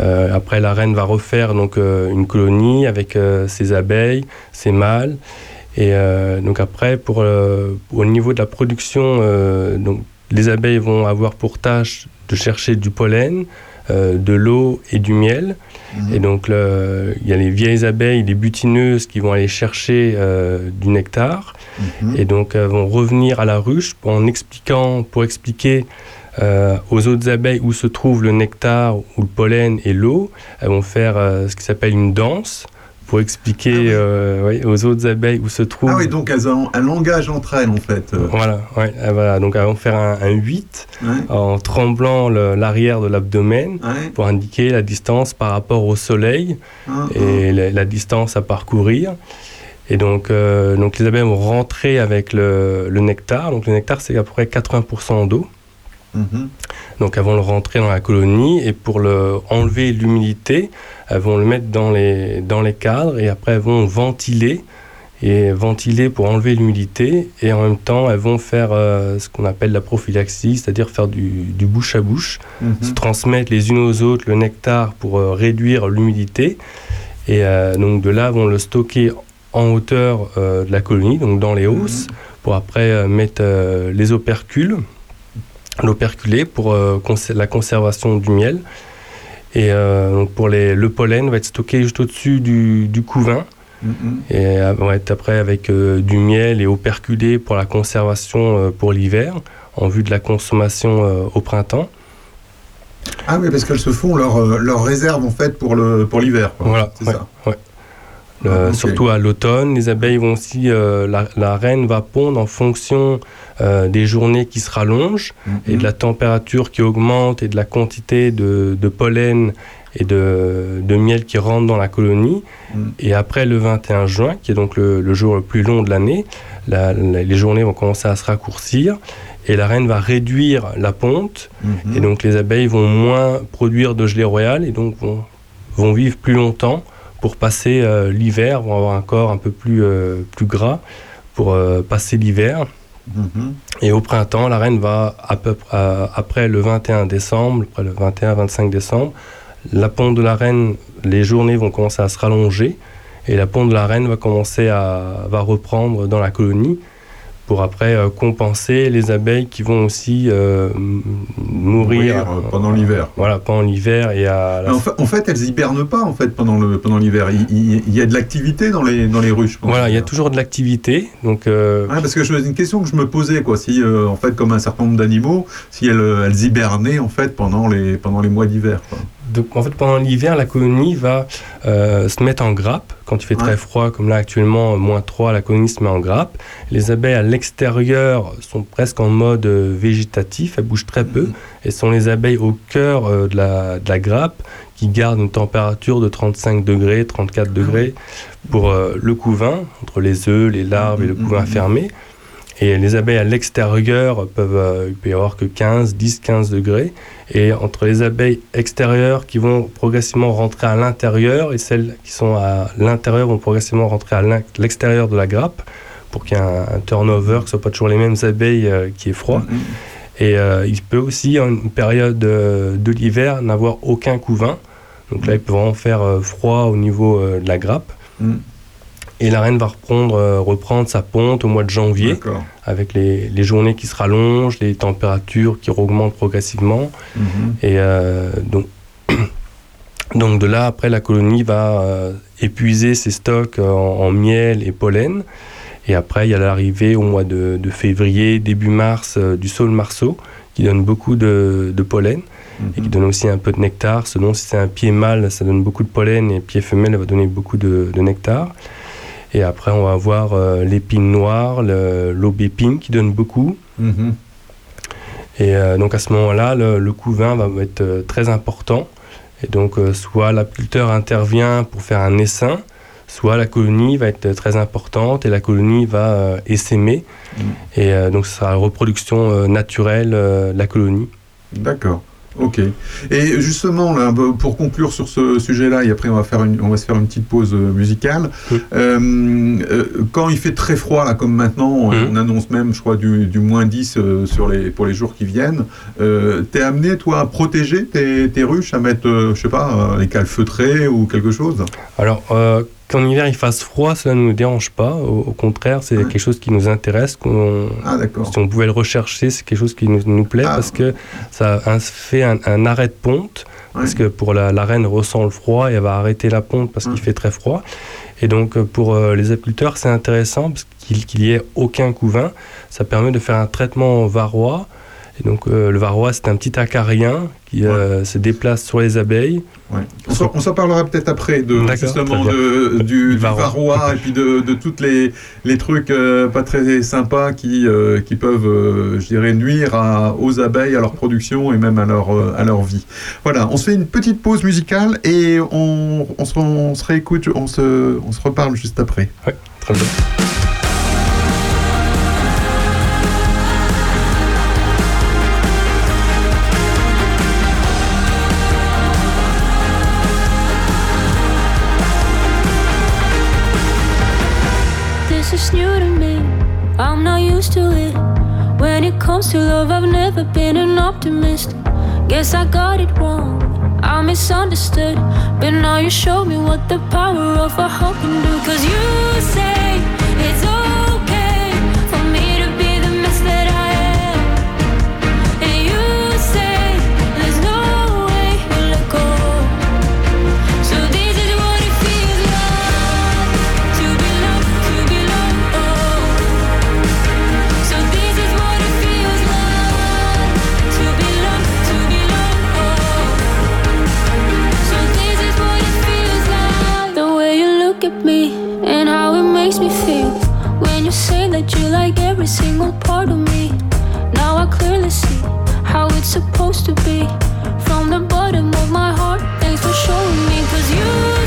euh, après, la reine va refaire donc une colonie avec ses abeilles, ses mâles. Et donc après, pour, au niveau de la production, donc les abeilles vont avoir pour tâche de chercher du pollen, de l'eau et du miel. Et donc, il y a les vieilles abeilles, les butineuses qui vont aller chercher du nectar. Et donc, vont revenir à la ruche en expliquant, pour expliquer euh, aux autres abeilles où se trouve le nectar ou le pollen et l'eau. Elles vont faire euh, ce qui s'appelle une danse pour expliquer euh, ouais, aux autres abeilles où se trouve. Ah oui, donc elles ont un langage entre elles en fait. euh. Voilà, ouais, elles va- donc elles vont faire un, un 8 Ouais. en tremblant l'arrière de l'abdomen Ouais. pour indiquer la distance par rapport au soleil Ah, et la, la distance à parcourir. Et donc, euh, donc les abeilles vont rentrer avec le, le nectar. Donc le nectar, c'est à peu près 80% d'eau. Mhm. Donc elles vont le rentrer dans la colonie et pour le enlever l'humidité, elles vont le mettre dans les, dans les cadres et après elles vont ventiler et ventiler pour enlever l'humidité et en même temps elles vont faire euh, ce qu'on appelle la prophylaxie, c'est-à-dire faire du, du bouche à bouche, Mhm. se transmettre les unes aux autres le nectar pour euh, réduire l'humidité et euh, donc de là vont le stocker en hauteur de la colonie, donc dans les hausses, pour après mettre les opercules l'operculé pour euh, la conservation du miel. Et euh, donc pour les, le pollen va être stocké juste au-dessus du, du couvain. Mhm. Et euh, va être après avec du miel et operculé pour la conservation pour l'hiver, en vue de la consommation au printemps. Ah oui, parce qu'elles se font leur, euh, leur réserve en fait pour l'hiver. Voilà, c'est ouais, ça. ouais. Le- Ah. Surtout à l'automne, les abeilles vont aussi, euh, la, la reine va pondre en fonction euh, des journées qui se rallongent et de la température qui augmente et de la quantité de, de pollen et de, de miel qui rentre dans la colonie. Mm. Et après le 21 juin, qui est donc le, le jour le plus long de l'année, la- la- les journées vont commencer à se raccourcir et la reine va réduire la ponte Mhm. et donc les abeilles vont moins produire de gelée royale et donc vont, vont vivre plus longtemps pour passer euh, l'hiver, vont avoir un corps un peu plus, euh, plus gras pour euh, passer l'hiver. Mhm. Et au printemps, la reine va, à peu près, à- après le 21 décembre, après le 21-25 décembre, la ponte de la reine, les journées vont commencer à se rallonger et la ponte de la reine va commencer à va reprendre dans la colonie pour après euh, compenser les abeilles qui vont aussi euh, mourir, Mourir, euh, pendant l'hiver. Voilà, pendant l'hiver et à la En fait, en fait, elles hibernent pas en fait pendant le pendant l'hiver. Il, y a de l'activité dans les dans les ruches. pendant Voilà, il y a toujours de l'activité. Donc, euh, Ouais, parce que je- c'est une question que je me posais quoi. Si en fait, comme un certain nombre d'animaux, si elles, elles hibernaient en fait pendant les pendant les mois d'hiver. Donc, en fait, pendant l'hiver, la colonie va euh, se mettre en grappe. Quand il fait très froid, comme là actuellement, moins 3, la colonie se met en grappe. Les abeilles à l'extérieur sont presque en mode euh, végétatif, elles bougent très peu. Et ce sont les abeilles au cœur euh, de, la, de la grappe qui gardent une température de 35 degrés, 34 degrés pour le couvain, entre les œufs, les larves et le couvain fermé. Et les abeilles à l'extérieur peuvent, il peut y avoir que 15, 10, 15 degrés. Et entre les abeilles extérieures qui vont progressivement rentrer à l'intérieur et celles qui sont à l'intérieur vont progressivement rentrer à l'extérieur de la grappe pour qu'il y ait un, un turnover, que ce ne pas toujours les mêmes abeilles euh, qui est froid. Et euh, il peut aussi, en une période euh, de l'hiver, n'avoir aucun couvain. Donc là, il peut vraiment faire froid au niveau de la grappe. Mm. Et la reine va reprendre, euh, reprendre sa ponte au mois de janvier, avec les, les journées qui se rallongent, les températures qui augmentent progressivement. Mhm. Et euh, donc, <clears throat> donc de là, après, la colonie va euh, épuiser ses stocks en, en miel et pollen. Et après, il y a l'arrivée au mois de, de février, début mars, euh, du saule marceau, qui donne beaucoup de, de pollen et qui donne aussi un peu de nectar. Selon si c'est un pied mâle, ça donne beaucoup de pollen, et pied femelle, elle va donner beaucoup de, de nectar. Et après, on va avoir euh, l'épine noire, l'aubépine qui donne beaucoup. Mhm. Et euh, donc à ce moment-là, le, le couvain va être euh, très important. Et donc, soit l'apiculteur intervient pour faire un essaim, soit la colonie va être très importante et la colonie va essaimer. Et euh, donc, ce sera la reproduction naturelle de la colonie. D'accord. Ok. Et justement, là, bah, pour conclure sur ce sujet-là, et après on va, faire une, on va se faire une petite pause euh, musicale. Euh, euh, quand il fait très froid, là, comme maintenant, on, on annonce même, je crois, du, du moins 10 euh, sur les, pour les jours qui viennent, euh, t'es amené, toi, à protéger tes, tes ruches, à mettre, je sais pas, les cales feutrées ou quelque chose? Alors, qu'en hiver il fasse froid, cela ne nous dérange pas. Au, au contraire, c'est quelque chose qui nous intéresse. Ah. Si on pouvait le rechercher, c'est quelque chose qui nous, nous plaît parce que ça un- fait un, un arrêt de ponte. Parce que pour la, la reine ressent le froid et elle va arrêter la ponte parce qu'il fait très froid. Et donc euh, pour euh, les apiculteurs, c'est intéressant parce qu'il n'y ait aucun couvain. Ça permet de faire un traitement varroa. Et donc euh, le varroa, c'est un petit acarien qui euh, se déplace sur les abeilles. Ouais. On s'en- parlera peut-être après de justement de, du, du varroa. varroa et puis de, de toutes les, les trucs euh, pas très sympas qui, euh, qui peuvent, euh, je dirais, nuire à- aux abeilles, à leur production et même à leur, euh, à leur vie. Voilà, on se fait une petite pause musicale et on, on, se, on se réécoute, on se, on se reparle juste après. Ouais, très bien. Comes to love, I've never been an optimist. Guess I got it wrong. I misunderstood. But now you show me what the power of a hope can do. Cause you say that you like every single part of me. Now I clearly see how it's supposed to be. From the bottom of my heart, thanks for showing me. Cause you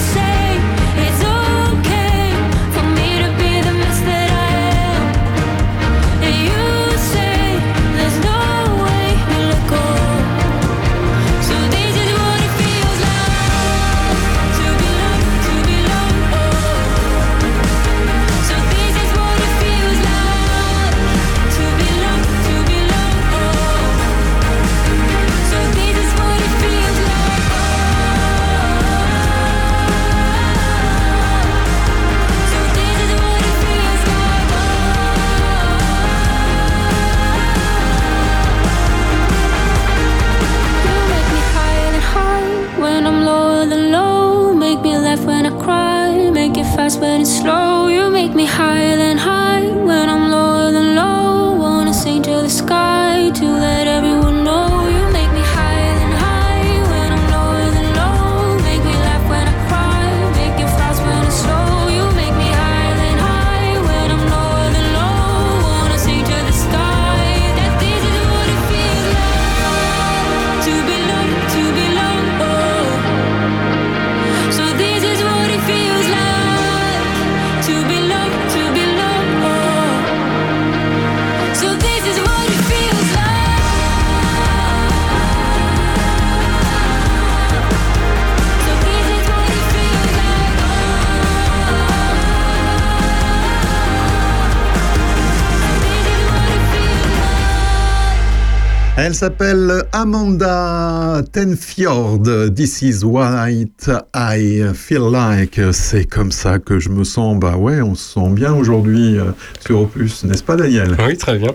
s'appelle Amanda Tenfjord. This is what I feel like. C'est comme ça que je me sens. Bah ouais, on se sent bien aujourd'hui euh, sur Opus, n'est-ce pas, Daniel? Oui, très bien.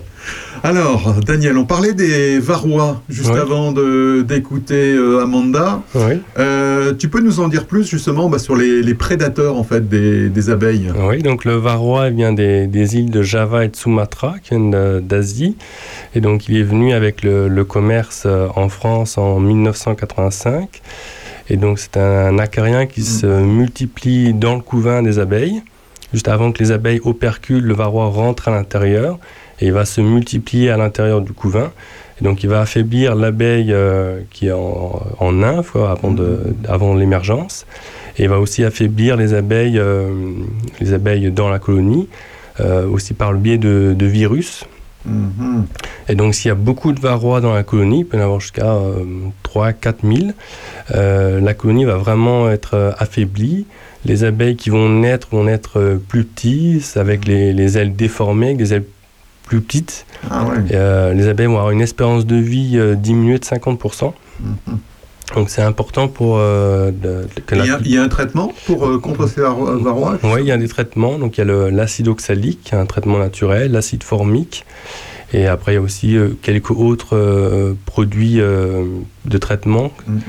Alors, Daniel, on parlait des Varois juste avant d'écouter euh, Amanda. Euh, tu peux nous en dire plus justement bah, sur les, les prédateurs en fait des, des abeilles? Oui, donc le varroa vient des, des îles de Java et de Sumatra, qui viennent d'Asie. Et donc il est venu avec le, le commerce euh, en France en 1985. Et donc c'est un acarien qui se multiplie dans le couvain des abeilles. Juste avant que les abeilles operculent, le varroa rentre à l'intérieur et il va se multiplier à l'intérieur du couvain. Et donc il va affaiblir l'abeille euh, qui est en, en nymphe avant, de- avant l'émergence. Et il va aussi affaiblir les abeilles, euh, les abeilles dans la colonie, euh, aussi par le biais de, de virus. Mhm. Et donc, s'il y a beaucoup de varrois dans la colonie, il peut y en avoir jusqu'à euh, 3 4 000, euh, la colonie va vraiment être affaiblie. Les abeilles qui vont naître vont naître plus petites, avec les, les ailes déformées, avec des ailes plus petites. Ah ouais. Euh, les abeilles vont avoir une espérance de vie euh, diminuée de 50%. Mhm. Donc, c'est important pour euh, de- Il y, a, il y a un traitement pour euh, contre ces oui, il y a des traitements. Donc, il y a l'acide oxalique, un traitement naturel, l'acide formique. Et après, il y a aussi euh, quelques autres produits de traitement. Mhm.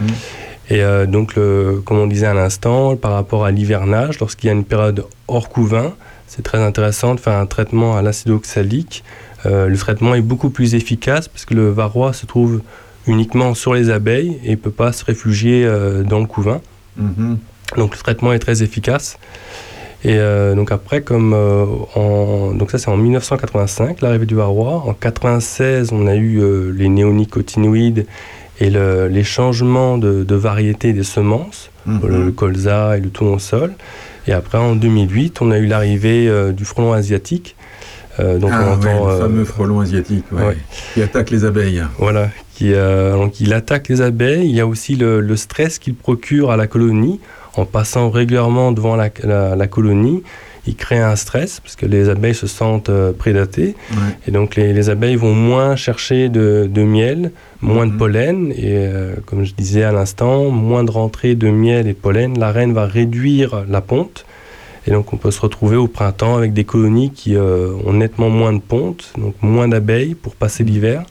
Et donc, le- comme on disait à l'instant, par rapport à l'hivernage, lorsqu'il y a une période hors couvain, c'est très intéressant de faire un traitement à l'acide oxalique. Euh, le traitement est beaucoup plus efficace parce que le varroa se trouve uniquement sur les abeilles et ne peut pas se réfugier euh, dans le couvain. Mhm. Donc le traitement est très efficace. Et euh, donc après, comme en, donc ça c'est en 1985 l'arrivée du varroa. En 96, on a eu les néonicotinoïdes et le- les changements de, de variété des semences, Mhm. le, le colza et le tournesol. Et après en 2008, on a eu l'arrivée euh, du frelon asiatique. Euh, donc ah, on ouais, entend, le euh, fameux frelon asiatique ouais, ouais. qui attaque les abeilles. voilà, qui, donc il attaque les abeilles. Il y a aussi le, le stress qu'il procure à la colonie en passant régulièrement devant la, la- la colonie. Il crée un stress parce que les abeilles se sentent euh, prédatées Ouais. et donc les, les abeilles vont moins chercher de, de miel, moins Mhm. de pollen et euh, comme je disais à l'instant, moins de rentrée de miel et de pollen. La reine va réduire la ponte et donc on peut se retrouver au printemps avec des colonies qui euh, ont nettement moins de ponte, donc moins d'abeilles pour passer l'hiver.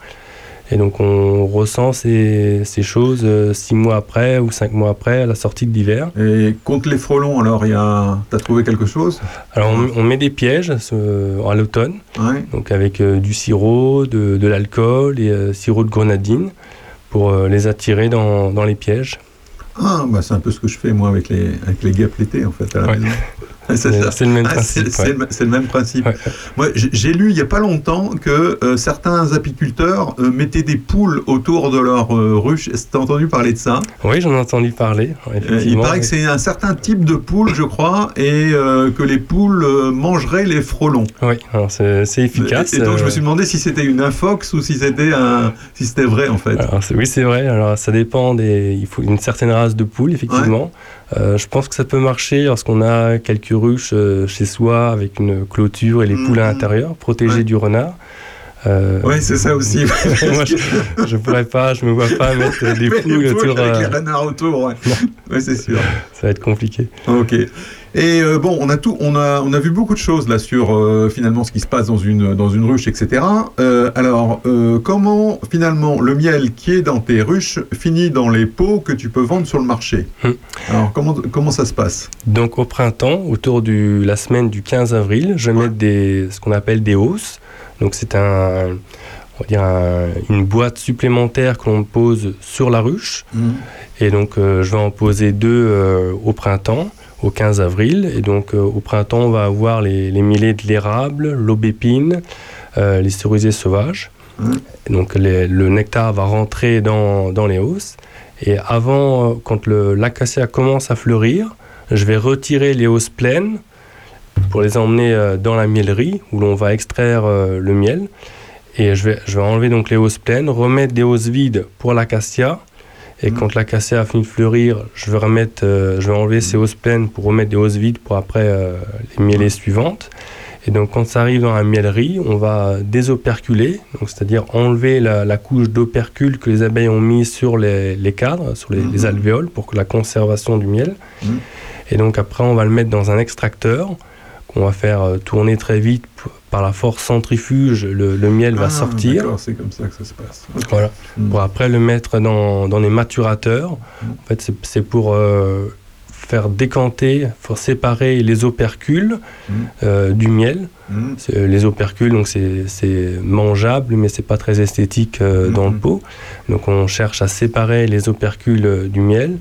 Et donc on ressent ces, ces choses euh, six mois après ou cinq mois après à la sortie de l'hiver. Et contre les frelons, alors, a... t'as trouvé quelque chose? Alors on, on met des pièges à l'automne, Ouais. donc avec euh, du sirop, de, de l'alcool et euh, sirop de grenadine pour les attirer dans, dans les pièges. Ah, bah, c'est un peu ce que je fais moi avec les, avec les guêpes l'été en fait à la Ouais. maison. <laughs> <laughs> C'est- le même principe, c'est- C'est ouais. le, c'est le même principe. Ouais. Moi, j'ai lu il y a pas longtemps que euh, certains apiculteurs euh, mettaient des poules autour de leur euh, ruche. Est-ce que tu as entendu parler de ça? Oui, j'en ai entendu parler. Euh, Il paraît que c'est un certain type de poule, je crois, et que les poules mangeraient les frelons. Oui, c'est efficace. Et, et donc je me suis demandé si c'était une infox ou si c'était un, si c'était vrai en fait. Alors, oui, c'est vrai. Alors, ça dépend des. Il faut une certaine race de poules, effectivement. Euh, je pense que ça peut marcher lorsqu'on a quelques ruches euh, chez soi avec une clôture et les poules à l'intérieur, protégées du renard. Euh, Ouais, c'est ça aussi. <laughs> moi, je, je pourrais pas, je me vois pas <laughs> mettre des poules autour. avec euh, les renards autour, ouais. <laughs> Ouais, c'est sûr. ça va être compliqué. Ok. Et euh, bon, on a tout, on a, on a vu beaucoup de choses là sur euh, finalement ce qui se passe dans une dans une ruche, etc. Euh, alors, comment finalement le miel qui est dans tes ruches finit dans les pots que tu peux vendre sur le marché? Hum. Alors, comment comment ça se passe? Donc au printemps, autour de la semaine du 15 avril, je mets des, ce qu'on appelle des hausses. Donc c'est un, on va dire un- une boîte supplémentaire que l'on pose sur la ruche. Et donc euh, je vais en poser deux euh, au printemps, au 15 avril. Et donc euh, au printemps, on va avoir les, les millets de l'érable, l'aubépine, euh, les cerisiers sauvages. Et donc les- le nectar va rentrer dans, dans les hausses. Et avant, euh, quand l'acacia commence à fleurir, je vais retirer les hausses pleines pour les emmener dans la miellerie où l'on va extraire le miel. Et je vais, je vais enlever donc les hausses pleines, remettre des hausses vides pour l'acacia. Et quand l'acacia a fini de fleurir, je vais, remettre, euh, je vais enlever ces hausses pleines pour remettre des hausses vides pour après euh, les mielées suivantes. Et donc quand ça arrive dans la miellerie, on va désoperculer, c'est-à-dire enlever la, la couche d'opercule que les abeilles ont mis sur les, les cadres, sur les, les alvéoles pour que la conservation du miel. Et donc après on va le mettre dans un extracteur qu'on va faire euh, tourner très vite par la force centrifuge, le, le miel va Ah, sortir. C'est comme ça que ça se passe. Voilà. Pour après le mettre dans, dans des maturateurs. En fait, c'est- pour euh, faire décanter, pour séparer les opercules Mm. euh, du miel. C'est- Les opercules, donc c'est mangeable, mais c'est pas très esthétique euh, dans le pot. Donc on cherche à séparer les opercules euh, du miel.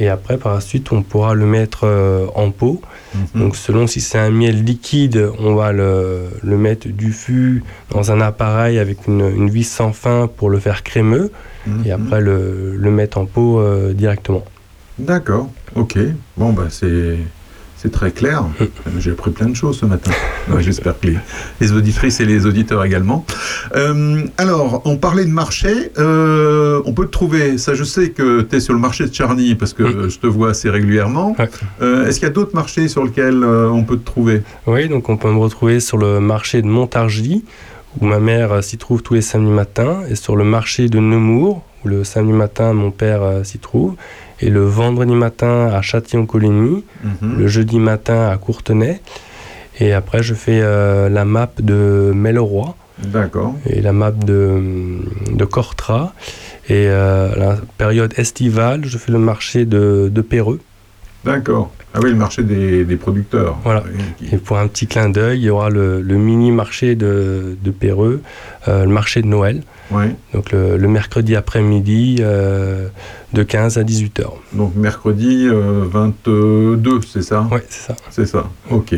Et après, par la suite, on pourra le mettre euh, en pot. Donc selon si c'est un miel liquide, on va le, le mettre du fût dans un appareil avec une, une vis sans fin pour le faire crémeux. Et après le, le mettre en pot euh, directement. D'accord, ok. Bon, bah, c'est. C'est très clair. <laughs> J'ai appris plein de choses ce matin. Ouais, J'espère que les, les auditrices et les auditeurs également. Euh, alors, on parlait de marché. Euh, on peut te trouver, ça je sais que tu es sur le marché de Charny parce que je te vois assez régulièrement. Euh, Est-ce qu'il y a d'autres marchés sur lesquels on peut te trouver? Oui, donc on peut me retrouver sur le marché de Montargis, où ma mère s'y trouve tous les samedis matins, et sur le marché de Nemours, où le samedi matin mon père s'y trouve, et le vendredi matin à Châtillon-Coligny, Mhm. le jeudi matin à Courtenay, et après je fais euh, la map de Melleroy. D'accord. Et la map de, de Cortra. Et euh, la période estivale, je fais le marché de, de Péreux. D'accord. Ah oui, le marché des, des producteurs. Voilà. Et pour un petit clin d'œil, il y aura le, le mini marché de, de Péreux, euh, le marché de Noël. Ouais. Donc le, le mercredi après-midi euh, de 15 à 18 heures. Donc mercredi euh, 22, c'est ça? Oui, c'est ça. C'est ça, ok.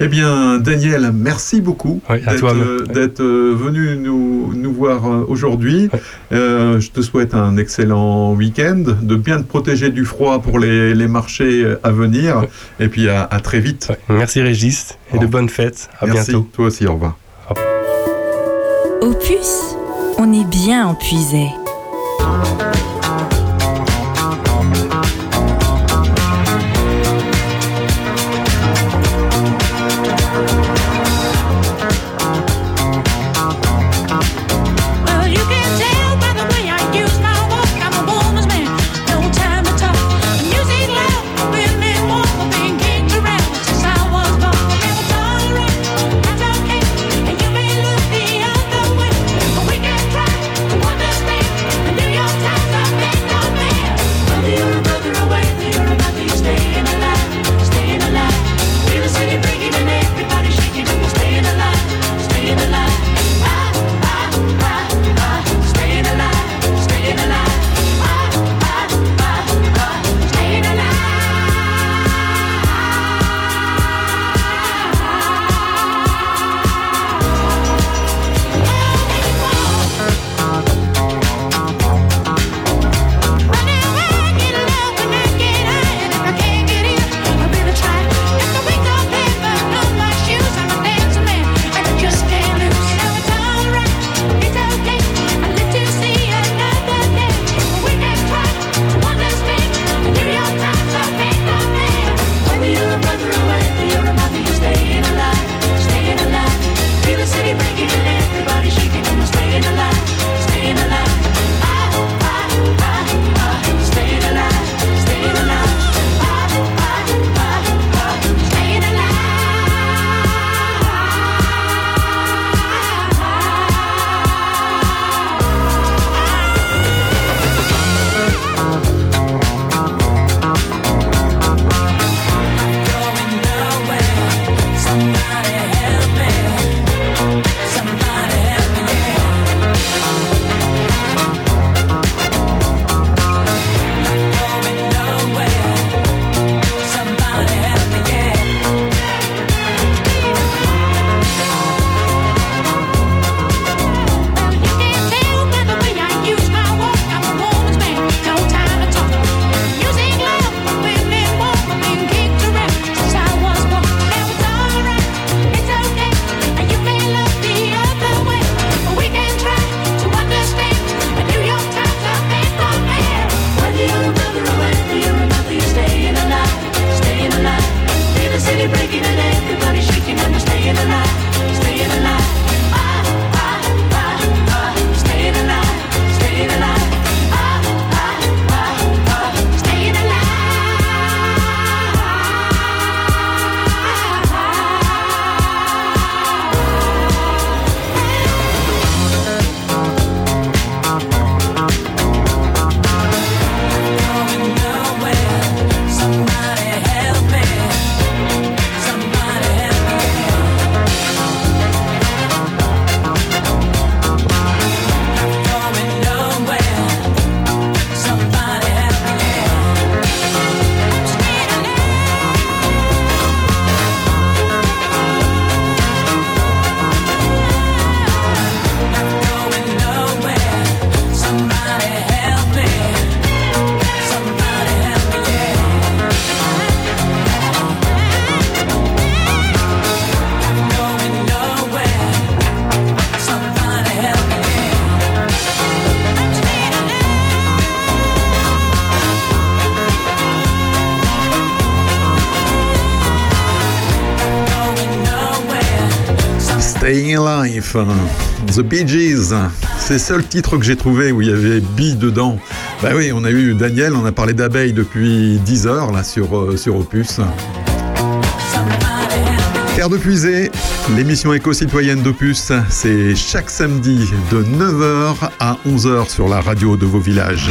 Eh bien, Daniel, merci beaucoup d'être euh, euh, venu nous, nous voir euh, aujourd'hui. Euh, je te souhaite un excellent week-end, de bien te protéger du froid pour les, les marchés à venir, <laughs> et puis à, à très vite. Merci Régis, et de bonnes fêtes. À Merci. bientôt. Toi aussi, au revoir. Opus, on est bien empuisé. Staying Alive, The Bee Gees. C'est le seul titre que j'ai trouvé où il y avait bee dedans. Ben oui, on a eu Daniel, on a parlé d'abeilles depuis 10 heures là sur, euh, sur Opus. Terre de Puisée, l'émission éco-citoyenne d'Opus, c'est chaque samedi de 9h à 11h sur la radio de vos villages.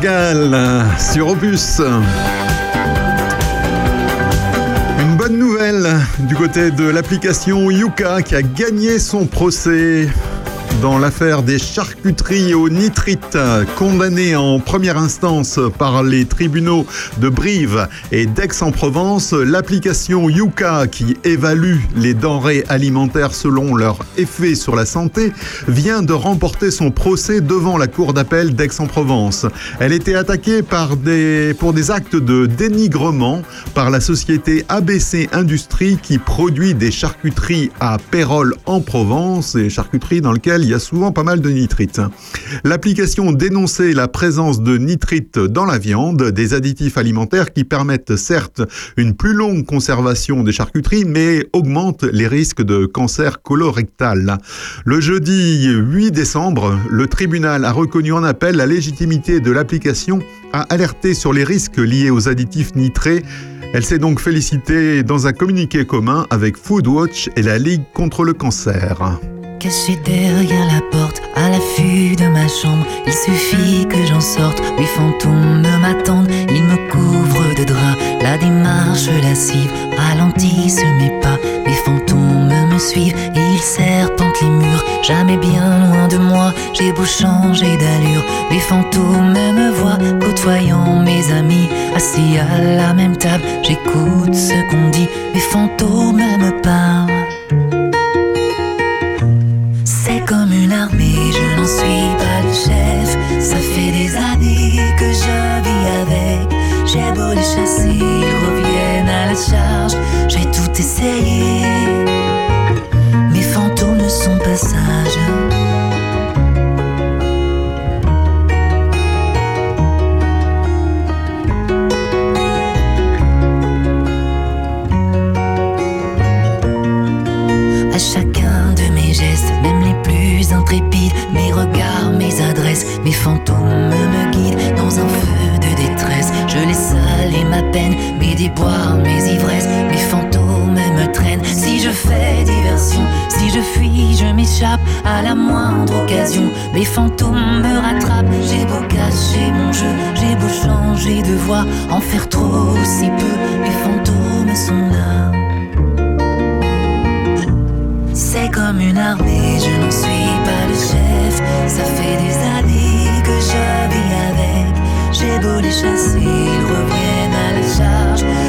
Gall sur Opus. Une bonne nouvelle du côté de l'application Yuka qui a gagné son procès dans l'affaire des charcuteries au nitrite, condamnée en première instance par les tribunaux de Brive et d'Aix-en-Provence, l'application Yuka, qui évalue les denrées alimentaires selon leur effet sur la santé, vient de remporter son procès devant la cour d'appel d'Aix-en-Provence. Elle était attaquée pour des actes de dénigrement par la société ABC Industrie qui produit des charcuteries à Pérol en Provence, et charcuteries dans lesquelles il y a souvent pas mal de nitrite. L'application dénonçait la présence de nitrite dans la viande, des additifs alimentaires qui permettent certes une plus longue conservation des charcuteries, mais augmentent les risques de cancer colorectal. Le jeudi 8 décembre, le tribunal a reconnu en appel la légitimité de l'application à alerter sur les risques liés aux additifs nitrés elle s'est donc félicitée dans un communiqué commun avec Foodwatch et la Ligue contre le cancer. Caché derrière la porte, à l'affût de ma chambre, il suffit que j'en sorte. Les fantômes m'attendent, ils me couvrent de draps. La démarche lascive ralentissent mes pas. Les fantômes me suivent et ils serpentent les murs. Jamais bien loin de moi, j'ai beau changer d'allure. Les fantômes me voient, côtoyant mes amis. Assis à la même table, j'écoute ce qu'on dit. Les fantômes me parlent. Ils reviennent à la charge. J'ai tout essayé. Mes fantômes ne sont pas sages. À chacun de mes mes gestes, même les plus intrépides, mes regards, mes déboires, mes ivresses, mes fantômes me traînent. Si je fais diversion, si je fuis, je m'échappe à la moindre occasion. Mes fantômes me rattrapent. J'ai beau cacher mon jeu, j'ai beau changer de voix, en faire trop si peu, mes fantômes sont là. C'est comme une armée, je n'en suis pas le chef. Ça fait des années que je avec. J'ai beau les chasser, ils reviennent à la charge.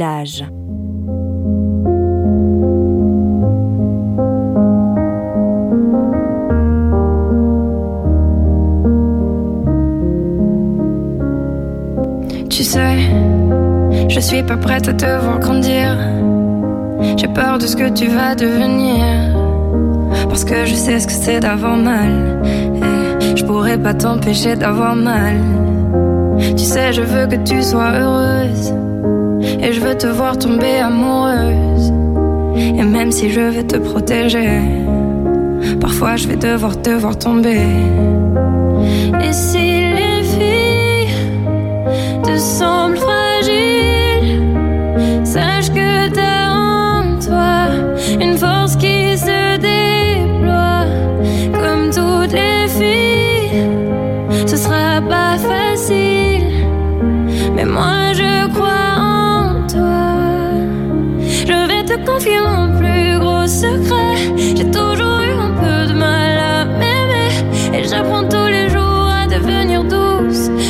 Tu sais, je suis pas prête à te voir grandir. J'ai peur de ce que tu vas devenir. Parce que je sais ce que c'est d'avoir mal. Je pourrais pas t'empêcher d'avoir mal. Tu sais, je veux que tu sois heureuse. Et je veux te voir tomber amoureuse. Et même si je vais te protéger, parfois je vais devoir te voir tomber. Et si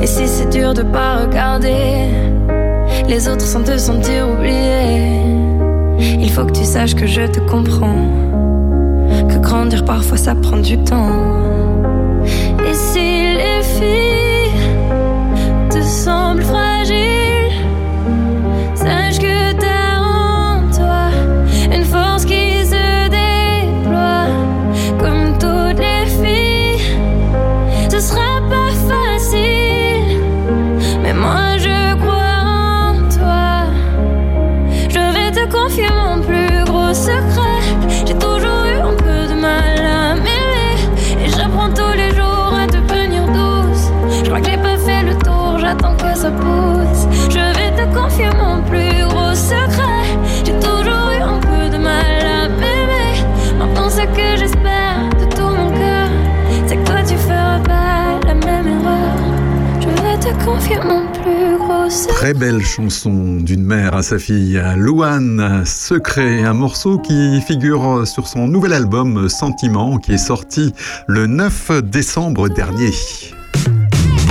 Et si c'est dur de pas regarder les autres sans te sentir oublié, il faut que tu saches que je te comprends, que grandir parfois ça prend du temps. Pousse. Je vais te confier mon plus gros secret. J'ai toujours eu un peu de mal à m'aimer. Maintenant, ce que j'espère de tout mon cœur, c'est que toi tu feras pas la même erreur. Je vais te confier mon plus gros secret. Très belle chanson d'une mère à sa fille, Louane Secret, un morceau qui figure sur son nouvel album Sentiment qui est sorti le 9 décembre dernier.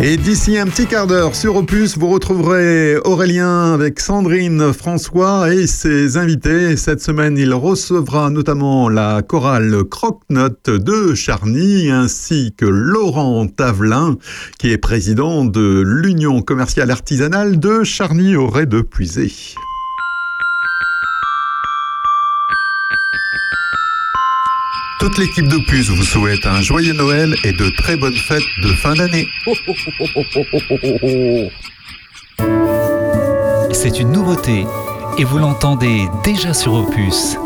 Et d'ici un petit quart d'heure sur Opus, vous retrouverez Aurélien avec Sandrine François et ses invités. Cette semaine, il recevra notamment la chorale Croque-Note de Charny ainsi que Laurent Tavelin, qui est président de l'Union commerciale artisanale de Charny-Auray de Puisé. Toute l'équipe d'Opus vous souhaite un joyeux Noël et de très bonnes fêtes de fin d'année. C'est une nouveauté et vous l'entendez déjà sur Opus.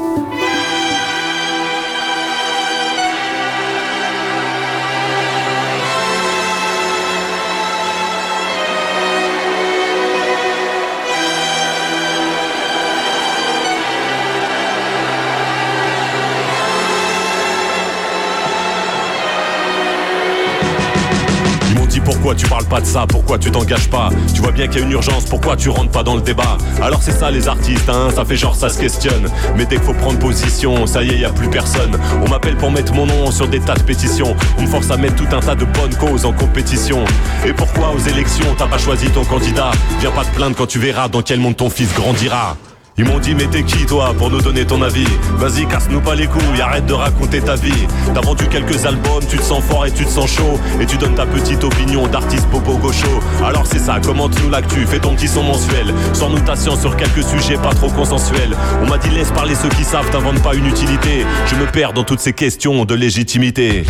Tu parles pas de ça, pourquoi tu t'engages pas? Tu vois bien qu'il y a une urgence, pourquoi tu rentres pas dans le débat? Alors c'est ça les artistes, hein, ça fait genre ça se questionne. Mais dès qu'il faut prendre position, ça y est, y a plus personne. On m'appelle pour mettre mon nom sur des tas de pétitions. On me force à mettre tout un tas de bonnes causes en compétition. Et pourquoi aux élections t'as pas choisi ton candidat? Viens pas te plaindre quand tu verras dans quel monde ton fils grandira ils m'ont dit mais t'es qui toi pour nous donner ton avis? Vas-y casse-nous pas les couilles, arrête de raconter ta vie. T'as vendu quelques albums, tu te sens fort et tu te sens chaud. Et tu donnes ta petite opinion d'artiste popo gaucho. Alors c'est ça, commente-nous l'actu, fais ton petit son mensuel. Sans notation sur quelques sujets pas trop consensuels. On m'a dit laisse parler ceux qui savent, t'inventes pas une utilité. Je me perds dans toutes ces questions de légitimité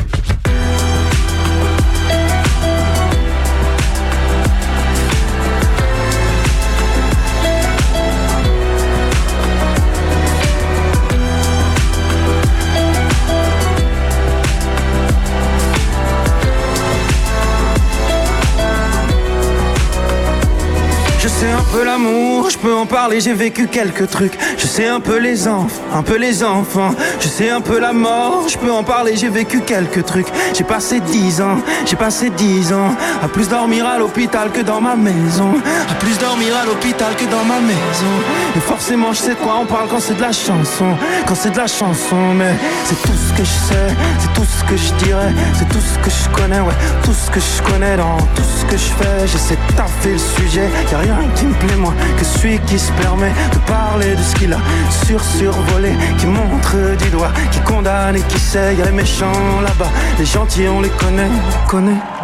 l'amour, je peux en parler, j'ai vécu quelques trucs. Je sais un peu les enfants, un peu les enfants. Je sais un peu la mort, je peux en parler, j'ai vécu quelques trucs. J'ai passé dix ans, j'ai passé dix ans à plus dormir à l'hôpital que dans ma maison. À plus dormir à l'hôpital que dans ma maison. Et forcément, je sais de quoi on parle quand c'est de la chanson. Quand c'est de la chanson, mais c'est tout ce que je sais, c'est tout ce que je dirais, c'est tout ce que je connais, ouais. Tout ce que je connais dans tout ce que je fais. J'essaie de taffer le sujet, y'a rien qui me plaît que celui qui se permet de parler de ce qu'il a sur survolé, qui montre du doigt, qui condamne et qui sait. Les méchants là-bas, les gentils on les connaît, on connaît.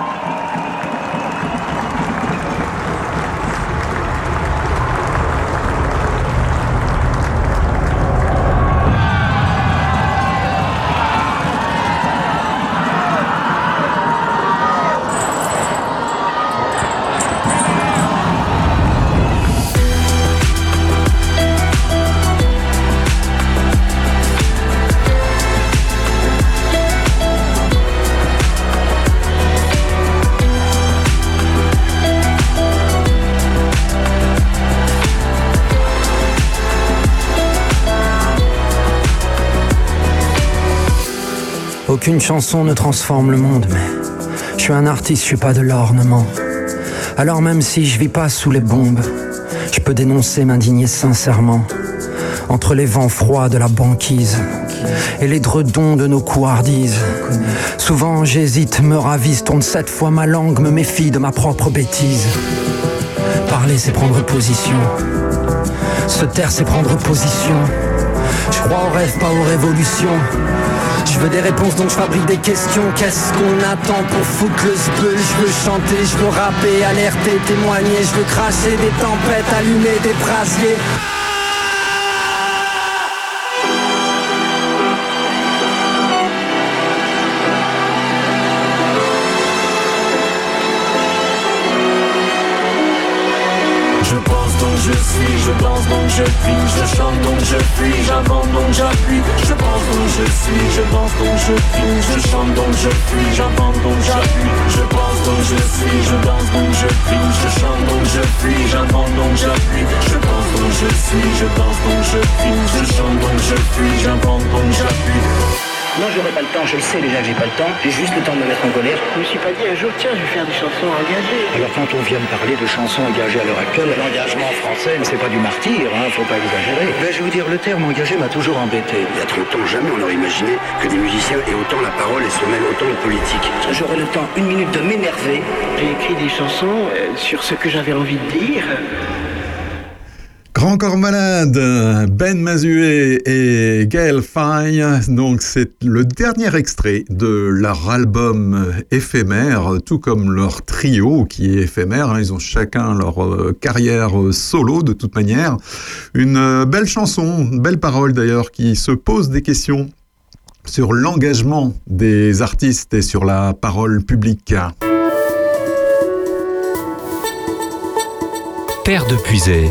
Aucune chanson ne transforme le monde, mais je suis un artiste, je suis pas de l'ornement. Alors même si je vis pas sous les bombes, je peux dénoncer, m'indigner sincèrement. Entre les vents froids de la banquise et les dredons de nos couardises. Souvent j'hésite, me ravise, tourne sept fois ma langue, me méfie de ma propre bêtise. Parler c'est prendre position. Se taire c'est prendre position. Je crois aux rêves, pas aux révolutions. Je veux des réponses donc je fabrique des questions. Qu'est-ce qu'on attend pour foutre le spell Je veux chanter, je veux rapper, alerter, témoigner. Je veux cracher des tempêtes, allumer des brasiers Je suis, je pense donc je crie, je chante donc je fuis, j'invente donc j'appuie, je pense donc je suis, je danse donc je crie, je chante donc je fuis, j'invente donc j'appuie, je pense donc je suis, je danse donc je crie, je chante donc je fuis, j'invente donc j'appuie, je pense donc je suis, je danse donc je crie, je chante donc je fuis, j'invente donc j'appuie. Non, j'aurai pas le temps, je le sais déjà que j'ai pas le temps, j'ai juste le temps de me mettre en colère. Je me suis pas dit un jour, tiens, je vais faire des chansons engagées. Alors quand on vient me parler de chansons engagées à l'heure actuelle, l'engagement français, c'est pas du martyr, hein, faut pas exagérer. Ben, je vais vous dire, le terme engagé m'a toujours embêté. Il y a trop longtemps, jamais on aurait imaginé que des musiciens aient autant la parole et se mêlent autant de politique. J'aurai le temps, une minute, de m'énerver. J'ai écrit des chansons euh, sur ce que j'avais envie de dire. Grand Malade, Ben Mazué et Gaël Faye. Donc, c'est le dernier extrait de leur album éphémère, tout comme leur trio qui est éphémère. hein. Ils ont chacun leur euh, carrière euh, solo, de toute manière. Une euh, belle chanson, belle parole d'ailleurs, qui se pose des questions sur l'engagement des artistes et sur la parole publique. Terre de Puisay,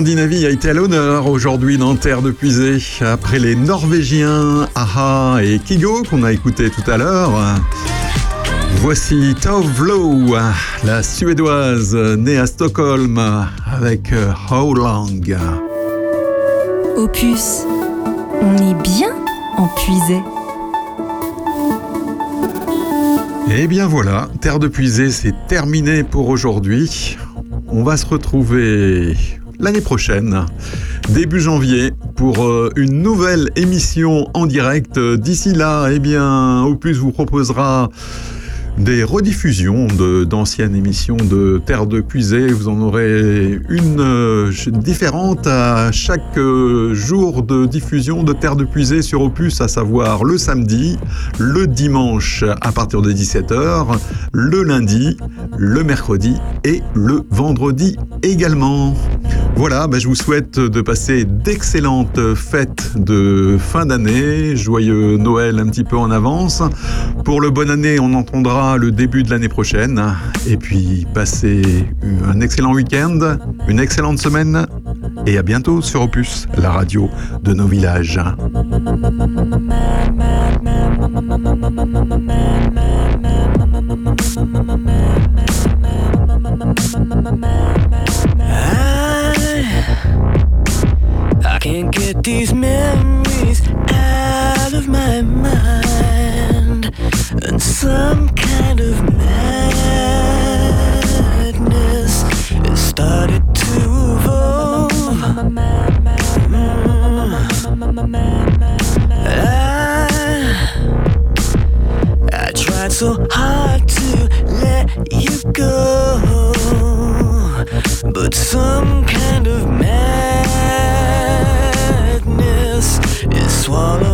Scandinavie a été à l'honneur aujourd'hui dans Terre de Puisée. Après les Norvégiens, Aha et Kigo qu'on a écouté tout à l'heure. Voici Tove Lo, la Suédoise née à Stockholm avec euh, How Long. Opus, on est bien en puisée. Et Eh bien voilà, Terre de Puisée, c'est terminé pour aujourd'hui. On va se retrouver l'année prochaine, début janvier, pour euh, une nouvelle émission en direct. D'ici là, eh bien, Opus vous proposera des rediffusions de- d'anciennes émissions de Terre de Puisée. Vous en aurez une euh, différente à chaque euh, jour de diffusion de Terre de Puisée sur Opus, à savoir le samedi, le dimanche à partir de 17h, le lundi, le mercredi et le vendredi également. Voilà, bah, je vous souhaite de passer d'excellentes fêtes de fin d'année. Joyeux Noël un petit peu en avance. Pour le bonne année, on entendra le début de l'année prochaine. Et puis, passez un excellent week-end, une excellente semaine. Et à bientôt sur Opus, la radio de nos villages. Get these memories out of my mind, and some kind of madness has started to evolve. I, I tried so hard to let you go, but some kind of madness is